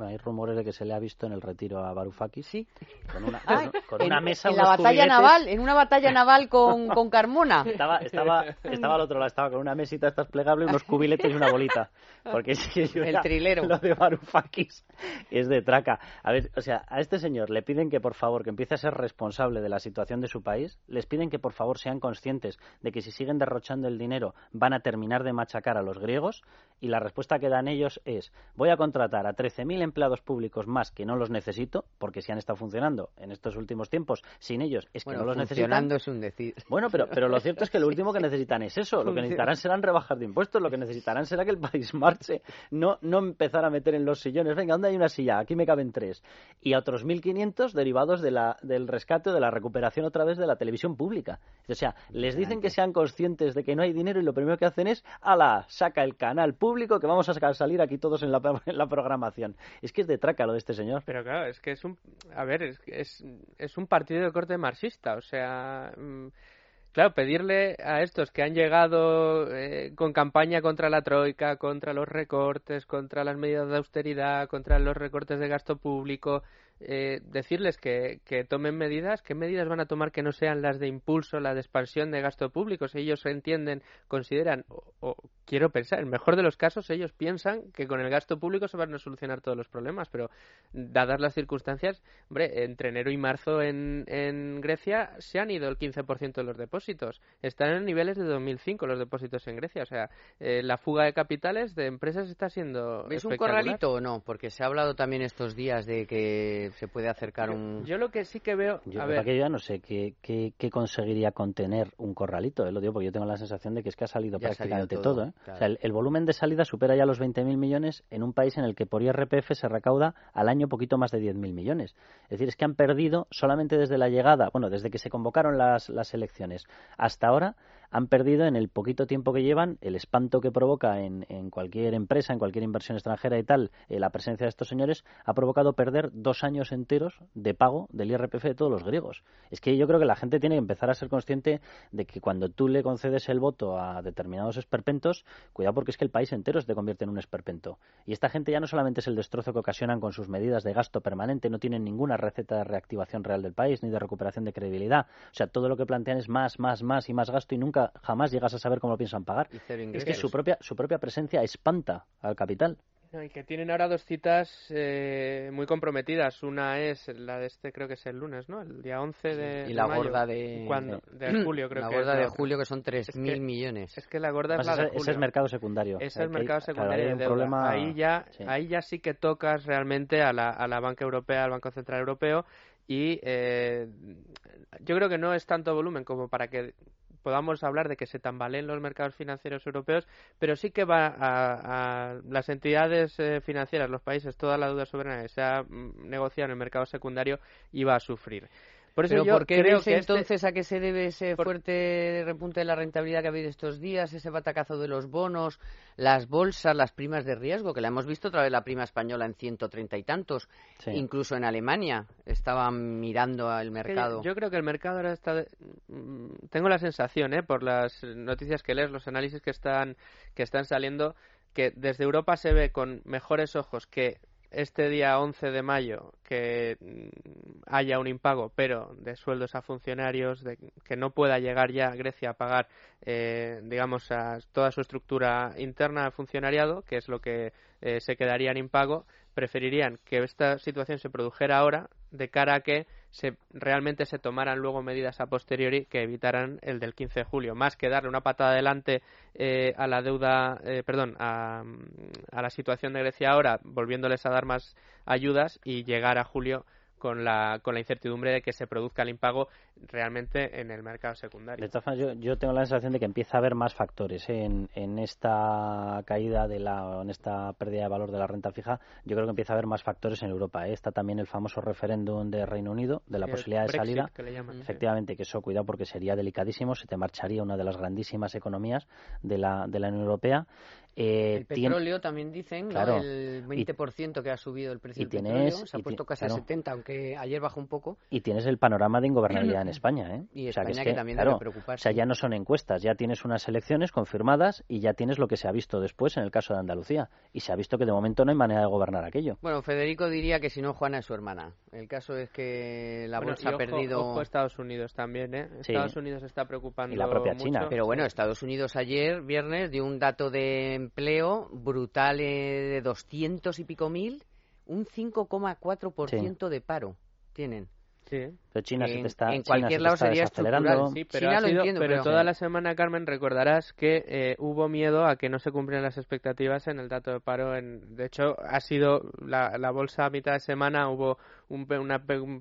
Hay rumores de que se le ha visto en el retiro a Varoufakis. Sí. Con una, Ah, con en, una mesa, en la batalla naval, en una batalla naval con, con Carmona. Estaba, estaba, estaba al otro lado, estaba con una mesita estas plegable, unos cubiletes y una bolita. Porque si yo El trilero. Lo de Varoufakis es de traca. A ver, o sea, a este señor le piden que por favor que empiece a ser responsable de la situación de su país, les piden que por favor sean conscientes de que si siguen derrochando el dinero van a terminar de machacar a los griegos y la respuesta que dan ellos es voy a contratar a 13.000 empleados públicos más que no los necesito, porque si han estado funcionando en estos últimos tiempos sin ellos, es que no los necesitan. es un decir. Bueno, pero, pero lo cierto es que lo último que (laughs) necesitan es eso. Lo que necesitarán serán rebajas de impuestos, lo que necesitarán será que el país marche, no, no empezar a meter en los sillones, venga, ¿dónde hay una silla? Aquí me caben tres. Y a otros 1.500 derivados de la, del rescate o de la recuperación otra vez de la televisión pública. O sea, les dicen que sean conscientes de que no hay dinero y lo primero que hacen es, ala, saca el canal público que vamos a salir aquí todos en la, (laughs) en la programación. Es que es de traca lo de este señor. Pero claro, es que es un, a ver, es, es, un partido de corte marxista, o sea... Mm, Claro, pedirle a estos que han llegado eh, con campaña contra la troika, contra los recortes, contra las medidas de austeridad, contra los recortes de gasto público, eh, decirles que, que, tomen medidas, ¿qué medidas van a tomar que no sean las de impulso, la de expansión de gasto público? Si ellos entienden, consideran, o, quiero pensar, en el mejor de los casos, ellos piensan que con el gasto público se van a solucionar todos los problemas, pero dadas las circunstancias, hombre, entre enero y marzo en, en Grecia se han ido el 15% de los depósitos. Están en niveles de 2005 los depósitos en Grecia, o sea, eh, la fuga de capitales de empresas está siendo. ¿Es un corralito o no? Porque se ha hablado también estos días de que se puede acercar un... Yo lo que sí que veo... Yo, a ver... que yo ya no sé qué, qué, conseguiría contener un corralito, ¿eh? lo digo porque yo tengo la sensación de que es que ha salido prácticamente todo. ¿eh? o sea, el, volumen de salida supera ya los 20.000 millones en un país en el que por IRPF se recauda al año poquito más de 10.000 millones. Es decir, es que han perdido solamente desde la llegada, bueno, desde que se convocaron las, las elecciones hasta ahora, han perdido en el poquito tiempo que llevan el espanto que provoca en, cualquier empresa, en cualquier inversión extranjera y tal, eh, la presencia de estos señores, ha provocado perder dos años enteros de pago del IRPF de todos los griegos. Es que yo creo que la gente tiene que empezar a ser consciente de que cuando tú le concedes el voto a determinados esperpentos, cuidado porque es que el país entero se te convierte en un esperpento. Y esta gente ya no solamente es el destrozo que ocasionan con sus medidas de gasto permanente, no tienen ninguna receta de reactivación real del país ni de recuperación de credibilidad. O sea, todo lo que plantean es más, más, más y más gasto y nunca jamás llegas a saber cómo lo piensan pagar. Es que su propia, su propia presencia espanta al capital. y que tienen ahora dos citas eh, muy comprometidas. Una es la de este, creo que es el lunes, ¿no? El día 11 de. Y la gorda de. De julio, creo la que gorda de julio, que son 3.000 millones. Es que la gorda es la de julio. Ese es mercado secundario. Ese es mercado secundario. Problema... Ahí, ya, ahí ya sí que tocas realmente a la, a la banca europea, al Banco Central Europeo. Y eh, yo creo que no es tanto volumen como para que podamos hablar de que se tambaleen los mercados financieros europeos, pero sí que va a, las entidades eh, financieras, los países, toda la deuda soberana que se ha mm, negociado en el mercado secundario iba a sufrir. Por eso yo creo que este entonces a qué se debe ese fuerte repunte de la rentabilidad que ha habido estos días, ese batacazo de los bonos, las bolsas, las primas de riesgo, que la hemos visto otra vez la prima española en ciento treinta y tantos, incluso en Alemania estaban mirando al mercado. Yo creo que el mercado ahora está, mm, tengo la sensación, ¿eh? por las noticias que lees, los análisis que están que están saliendo, que desde Europa se ve con mejores ojos que este día 11 de mayo que mm, haya un impago, pero de sueldos a funcionarios, de que no pueda llegar ya Grecia a pagar, eh, digamos, a toda su estructura interna de funcionariado, que es lo que eh, se quedaría en impago, preferirían que esta situación se produjera ahora de cara a que se, realmente se tomaran luego medidas a posteriori que evitaran el del 15 de julio, más que darle una patada adelante eh, a la deuda, eh, perdón, a, a la situación de Grecia ahora, volviéndoles a dar más ayudas y llegar a julio con la, con la incertidumbre de que se produzca el impago realmente en el mercado secundario. De todas formas, yo, tengo la sensación de que empieza a haber más factores ¿eh? en, en, esta caída de la, en esta pérdida de valor de la renta fija. Yo creo que empieza a haber más factores en Europa. ¿eh? Está también el famoso referéndum de Reino Unido, de la posibilidad de salida. Efectivamente, que eso, cuidado, porque sería delicadísimo, se te marcharía una de las grandísimas economías de la, de la Unión Europea. Eh, el petróleo también dicen, el 20% que ha subido el precio del petróleo, se ha puesto casi a 70, aunque ayer bajó un poco. Y tienes el panorama de ingobernabilidad en (clears throat) España, ¿eh? Y España que, también debe preocupar. O sea, ya no son encuestas, ya tienes unas elecciones confirmadas y ya tienes lo que se ha visto después en el caso de Andalucía. Y se ha visto que de momento no hay manera de gobernar aquello. Bueno, Federico diría que si no, Juana es su hermana. El caso es que la bolsa ha perdido... Ojo Estados Unidos también, ¿eh? Estados Unidos está preocupando Y la propia China. Pero bueno, Estados Unidos ayer, viernes, dio un dato de empleo brutal eh, de 200 y pico mil, un 5,4% de paro tienen. Sí. Pero China se En- te está, en China cualquier se lado está sería estructural, Sí, pero, China lo sido- entiendo, pero pero- toda la semana, Carmen, recordarás que eh, hubo miedo a que no se cumplieran las expectativas en el dato de paro. En, de hecho, ha sido la, la bolsa a mitad de semana hubo un pe- una,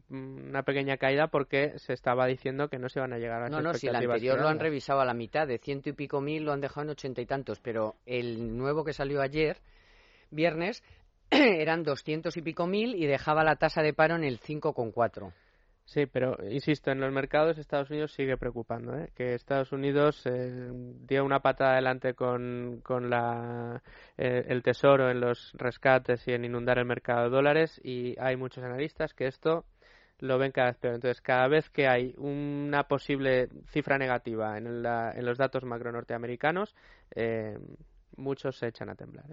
una pequeña caída porque se estaba diciendo que no se iban a llegar a las No, no, si el expectativas. anterior lo han revisado a la mitad, de ciento y pico mil lo han dejado en ochenta y tantos, pero el nuevo que salió ayer, viernes, (clears throat) eran doscientos y pico mil y dejaba la tasa de paro en el 5,4. Sí, pero insisto, en los mercados Estados Unidos sigue preocupando, ¿eh? que Estados Unidos eh, dio una patada adelante con, con la, eh, el tesoro en los rescates y en inundar el mercado de dólares y hay muchos analistas que esto lo ven cada vez peor. Entonces, cada vez que hay una posible cifra negativa en, la- en los datos macro norteamericanos, eh, muchos se echan a temblar.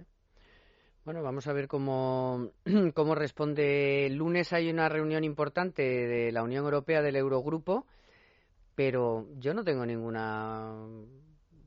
Bueno, vamos a ver cómo, (clears throat) cómo responde. El lunes hay una reunión importante de la Unión Europea del Eurogrupo, pero yo no tengo ninguna.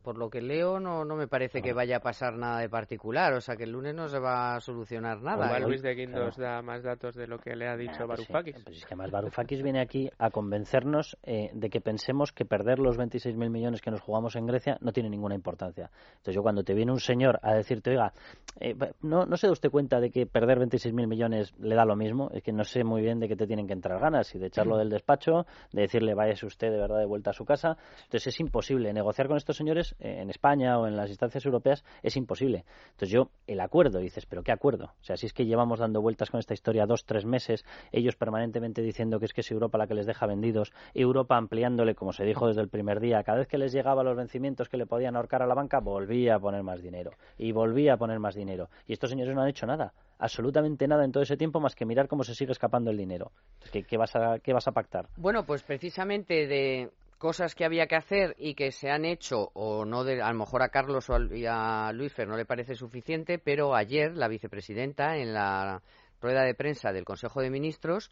Por lo que leo, no, no me parece que vaya a pasar nada de particular. O sea, que el lunes no se va a solucionar nada. ¿eh? Luis de Guindos da más datos de lo que le ha dicho Ah, pues sí, pues es que además Varoufakis viene aquí a convencernos eh, de que pensemos que perder los 26.000 millones que nos jugamos en Grecia no tiene ninguna importancia. Entonces yo cuando te viene un señor a decirte, oiga, eh, no, no se da usted cuenta de que perder 26.000 millones le da lo mismo, es que no sé muy bien de qué te tienen que entrar ganas, si de echarlo del despacho, de decirle váyase usted de verdad de vuelta a su casa. Entonces es imposible negociar con estos señores eh, en España o en las instancias europeas, es imposible. Entonces yo, el acuerdo, dices, pero ¿qué acuerdo? O sea, si es que llevamos dando vueltas con esta historia dos, tres meses, ellos permanentemente diciendo que es que es Europa la que les deja vendidos, Europa ampliándole, como se dijo desde el primer día, cada vez que les llegaba los vencimientos que le podían ahorcar a la banca, volvía a poner más dinero y volvía a poner más dinero. Y estos señores no han hecho nada, absolutamente nada en todo ese tiempo más que mirar cómo se sigue escapando el dinero. ¿Qué, qué vas, a, qué vas a pactar? Bueno, pues precisamente de cosas que había que hacer y que se han hecho o no de, a lo mejor a Carlos o a Luis Fer no le parece suficiente, pero ayer la vicepresidenta en la rueda de prensa del Consejo de Ministros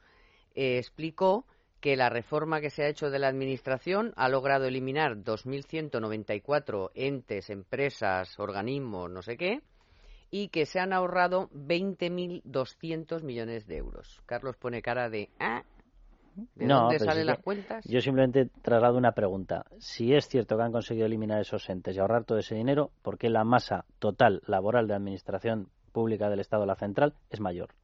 eh, explicó que la reforma que se ha hecho de la administración ha logrado eliminar 2.194 entes, empresas, organismos, no sé qué, y que se han ahorrado 20.200 millones de euros. Carlos pone cara de ¿ah? ¿De No, dónde pero salen sí las que cuentas? Yo simplemente traslado una pregunta. Si es cierto que han conseguido eliminar esos entes y ahorrar todo ese dinero, ¿por qué la masa total laboral de administración pública del Estado, la central, es mayor?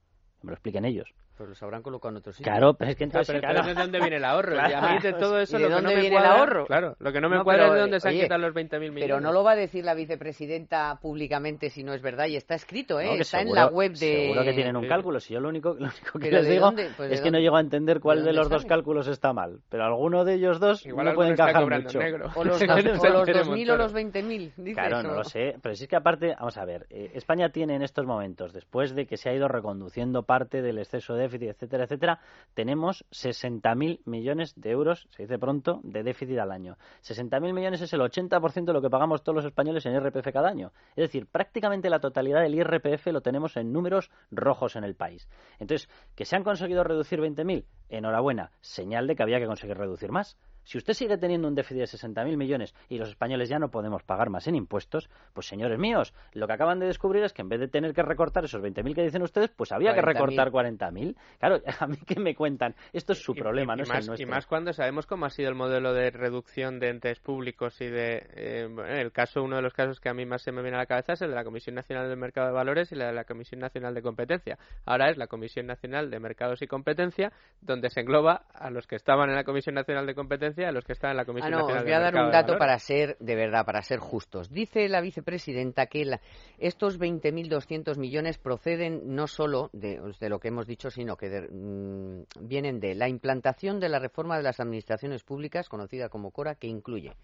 Me lo expliquen ellos. Pues los habrán colocado en otros sitios. Claro, pero es que Ah, entonces... pero claro, ¿de dónde viene el ahorro? (laughs) Y a mí de todo eso ¿Y de lo que no dónde me viene el cuadra- ahorro? Claro, lo que no me No, cuadra pero, es de dónde se han oye, quitado los 20.000 millones. Pero no lo va a decir la vicepresidenta públicamente si no es verdad y está escrito, ¿eh? no, está en seguro- la web de... Seguro que tienen un Sí. cálculo. Si yo lo único, lo único que Pero les ¿de digo dónde? Pues, ¿de es que no dónde? llego a entender cuál ¿De de, dónde los dos sale? cálculos está mal. Pero alguno de ellos dos Igual no puede encajar mucho. negro. O los, (laughs) Eso dos- no o se los entere 2.000 o los 20.000, dices. Claro, no lo sé. Pero sí que aparte, vamos a ver, eh, España tiene en estos momentos, después de que se ha ido reconduciendo parte del exceso de déficit, etcétera, etcétera, tenemos 60.000 millones de euros, se dice pronto, de déficit al año. 60.000 millones es el 80% de lo que pagamos todos los españoles en IRPF cada año. Es decir, prácticamente la totalidad del IRPF lo tenemos en números rojos en el país. Entonces, que se han conseguido reducir 20.000, enhorabuena, señal de que había que conseguir reducir más. Si usted sigue teniendo un déficit de 60.000 millones y los españoles ya no podemos pagar más en impuestos, pues señores míos, lo que acaban de descubrir es que en vez de tener que recortar esos 20.000 que dicen ustedes, pues había que 40.000. recortar 40.000. Claro, (laughs) a mí que me cuentan, esto es su Y- problema, y, no y es más, el nuestro. Y más cuando sabemos cómo ha sido el modelo de reducción de entes públicos y de... eh, bueno, el caso, uno de los casos que a mí más se me viene a la cabeza es el de la Comisión Nacional del Mercado de Valores y la de la Comisión Nacional de Competencia. Ahora es la Comisión Nacional de Mercados y Competencia, donde se engloba a los que estaban en la Comisión Nacional de Competencia a los que están en la Comisión Ah, no, Nacional os voy a dar un dato para ser, de verdad, para ser justos. Dice la vicepresidenta que la- estos 20.200 millones proceden no solo de, de lo que hemos dicho, sino que de- mm, vienen de la implantación de la reforma de las administraciones públicas, conocida como CORA, que incluye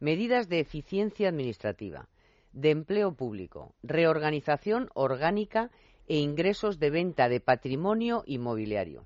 medidas de eficiencia administrativa, de empleo público, reorganización orgánica e ingresos de venta de patrimonio inmobiliario.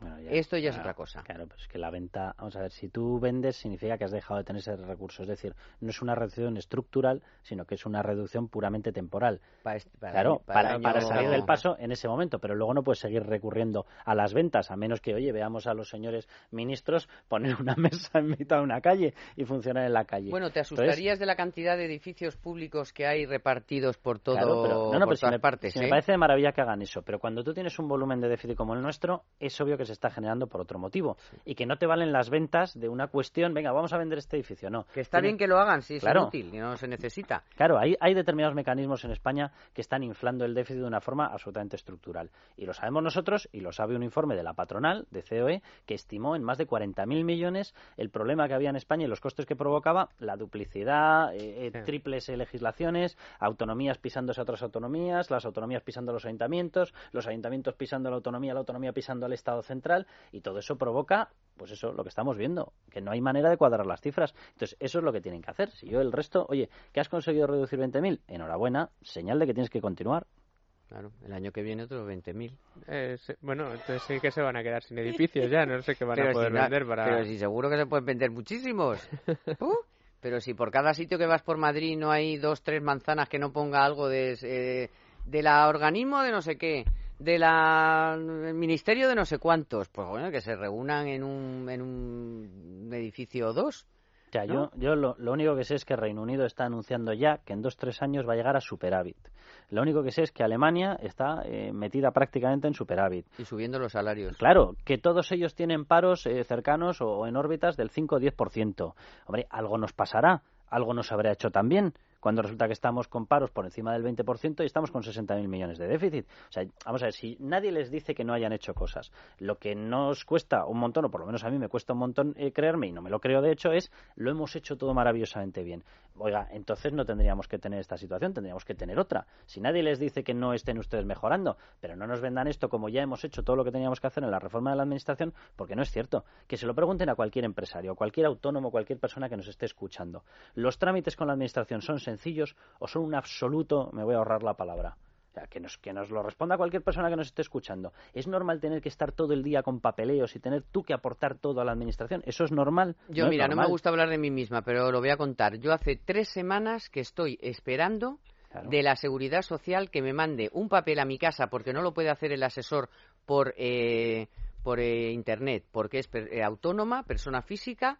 Bueno, Esto ya es otra cosa. Claro, pero es que la venta, vamos a ver, si tú vendes significa que has dejado de tener ese recurso. Es decir, no es una reducción estructural, sino que es una reducción puramente temporal. Para- Claro, para, salir del paso en ese momento, pero luego no puedes seguir recurriendo a las ventas, a menos que, oye, veamos a los señores ministros poner una (laughs) mesa en mitad de una calle y funcionar en la calle. Bueno, ¿te Entonces, asustarías de la cantidad de edificios públicos que hay repartidos por todo Claro, pero, no, no, por pero si todas me, partes? si ¿eh? me parece de maravilla que hagan eso, pero cuando tú tienes un volumen de déficit como el nuestro, es obvio que se está generando por otro motivo. Y que no te valen las ventas de una cuestión, venga, vamos a vender este edificio, no. Que está Tiene- bien que lo hagan, si es Claro. útil y no se necesita. Claro, hay, hay determinados mecanismos en España que están inflando el déficit de una forma absolutamente estructural. Y lo sabemos nosotros y lo sabe un informe de la patronal, de COE, que estimó en más de 40.000 millones el problema que había en España y los costes que provocaba la duplicidad, eh, eh, Sí. triples eh, legislaciones, autonomías pisándose a otras autonomías, las autonomías pisando a los ayuntamientos, los ayuntamientos pisando a la autonomía, la autonomía pisando al Estado central y todo eso provoca, pues eso, lo que estamos viendo, que no hay manera de cuadrar las cifras. Entonces, eso es lo que tienen que hacer. Si yo el resto, oye, ¿que has conseguido reducir 20.000? Enhorabuena, señal de que tienes que continuar. Claro, el año que viene otros 20.000. Eh, sí, bueno, entonces sí que se van a quedar sin edificios ya, no sé qué van a poder si vender para... pero si seguro que se pueden vender muchísimos. (laughs) Uh, pero si por cada sitio que vas por Madrid no hay dos, tres manzanas que no ponga algo de, eh, de la organismo de no sé qué, de la el ministerio de no sé cuántos, pues bueno, que se reúnan en un, en un edificio o dos. O sea, ¿No? yo, yo lo, lo único que sé es que Reino Unido está anunciando ya que en dos tres años va a llegar a superávit. Lo único que sé es que Alemania está eh, metida prácticamente en superávit. Y subiendo los salarios. Claro, que todos ellos tienen paros eh, cercanos o, o en órbitas del 5 o 10%. Hombre, algo nos pasará, algo nos habrá hecho también. Cuando resulta que estamos con paros por encima del 20% y estamos con 60.000 millones de déficit. O sea, vamos a ver, si nadie les dice que no hayan hecho cosas, lo que nos cuesta un montón, o por lo menos a mí me cuesta un montón eh, creerme, y no me lo creo de hecho, es lo hemos hecho todo maravillosamente bien. Oiga, entonces no tendríamos que tener esta situación, tendríamos que tener otra. Si nadie les dice que no estén ustedes mejorando, pero no nos vendan esto como ya hemos hecho todo lo que teníamos que hacer en la reforma de la administración, porque no es cierto. Que se lo pregunten a cualquier empresario, cualquier autónomo, cualquier persona que nos esté escuchando. ¿Los trámites con la administración son sencillos o son un absoluto, me voy a ahorrar la palabra? O sea, que nos, que nos lo responda cualquier persona que nos esté escuchando. ¿Es normal tener que estar todo el día con papeleos y tener tú que aportar todo a la administración? ¿Eso es normal? Yo, mira, no me gusta hablar de mí misma, pero lo voy a contar. Yo hace tres semanas que estoy esperando Claro. de la seguridad social que me mande un papel a mi casa porque no lo puede hacer el asesor por eh, por eh, internet porque es per- eh, autónoma persona física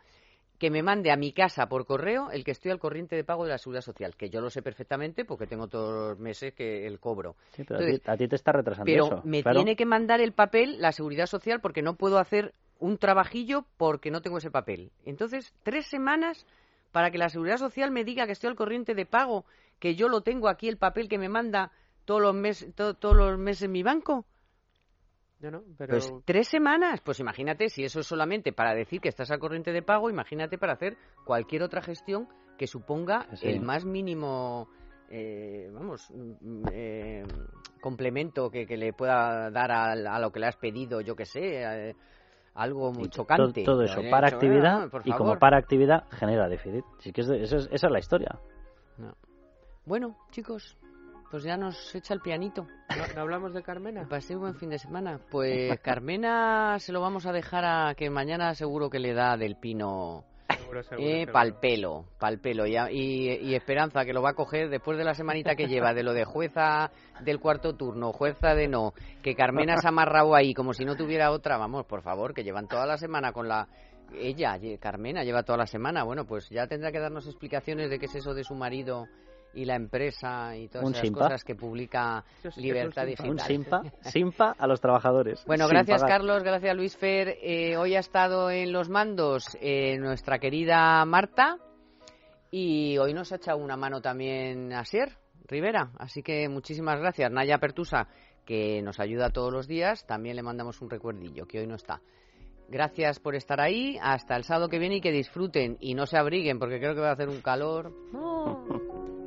que me mande a mi casa por correo el que estoy al corriente de pago de la seguridad social que yo lo sé perfectamente porque tengo todos los meses que el cobro Sí, pero a ti, a ti te está retrasando pero eso. me claro. tiene que mandar el papel la seguridad social porque no puedo hacer un trabajillo porque no tengo ese papel. Entonces, tres semanas para que la seguridad social me diga que estoy al corriente de pago, que yo lo tengo aquí el papel que me manda todos los meses, to- todos los meses en mi banco. Yo no, pero... Pues tres semanas. Pues imagínate, si eso es solamente para decir que estás al corriente de pago, imagínate para hacer cualquier otra gestión que suponga Sí. el más mínimo, eh, vamos, mm, eh, complemento que, que le pueda dar a, a lo que le has pedido, yo que sé, eh, algo muy chocante. Todo, eso Eh, para actividad ah, por y como para actividad genera déficit. Así que eso es- esa es la historia. Bueno, chicos, pues ya nos echa el pianito. ¿No, no hablamos de Carmena? Pasé un buen fin de semana. Pues (laughs) Carmena se lo vamos a dejar a que mañana seguro que le da del pino Seguro, seguro, eh, seguro. pal pelo, pal pelo. Y, y, y Esperanza que lo va a coger después de la semanita que lleva, de lo de jueza del cuarto turno, jueza de no, que Carmena se ha amarrado ahí como si no tuviera otra. Vamos, por favor, que llevan toda la semana con la... Ella, Carmena, lleva toda la semana. Bueno, pues ya tendrá que darnos explicaciones de qué es eso de su marido y la empresa y todas Un esas simpa. cosas que publica Libertad. Digital. Un simpa, (laughs) simpa a los trabajadores. Bueno, gracias pagar. Carlos, gracias Luis Fer. Eh, hoy ha estado en los mandos eh, nuestra querida Marta y hoy nos ha echado una mano también Asier Rivera. Así que muchísimas gracias. Naya Pertusa, que nos ayuda todos los días, también le mandamos un recuerdillo, que hoy no está. Gracias por estar ahí. Hasta el sábado que viene y que disfruten y no se abriguen porque creo que va a hacer un calor. (laughs)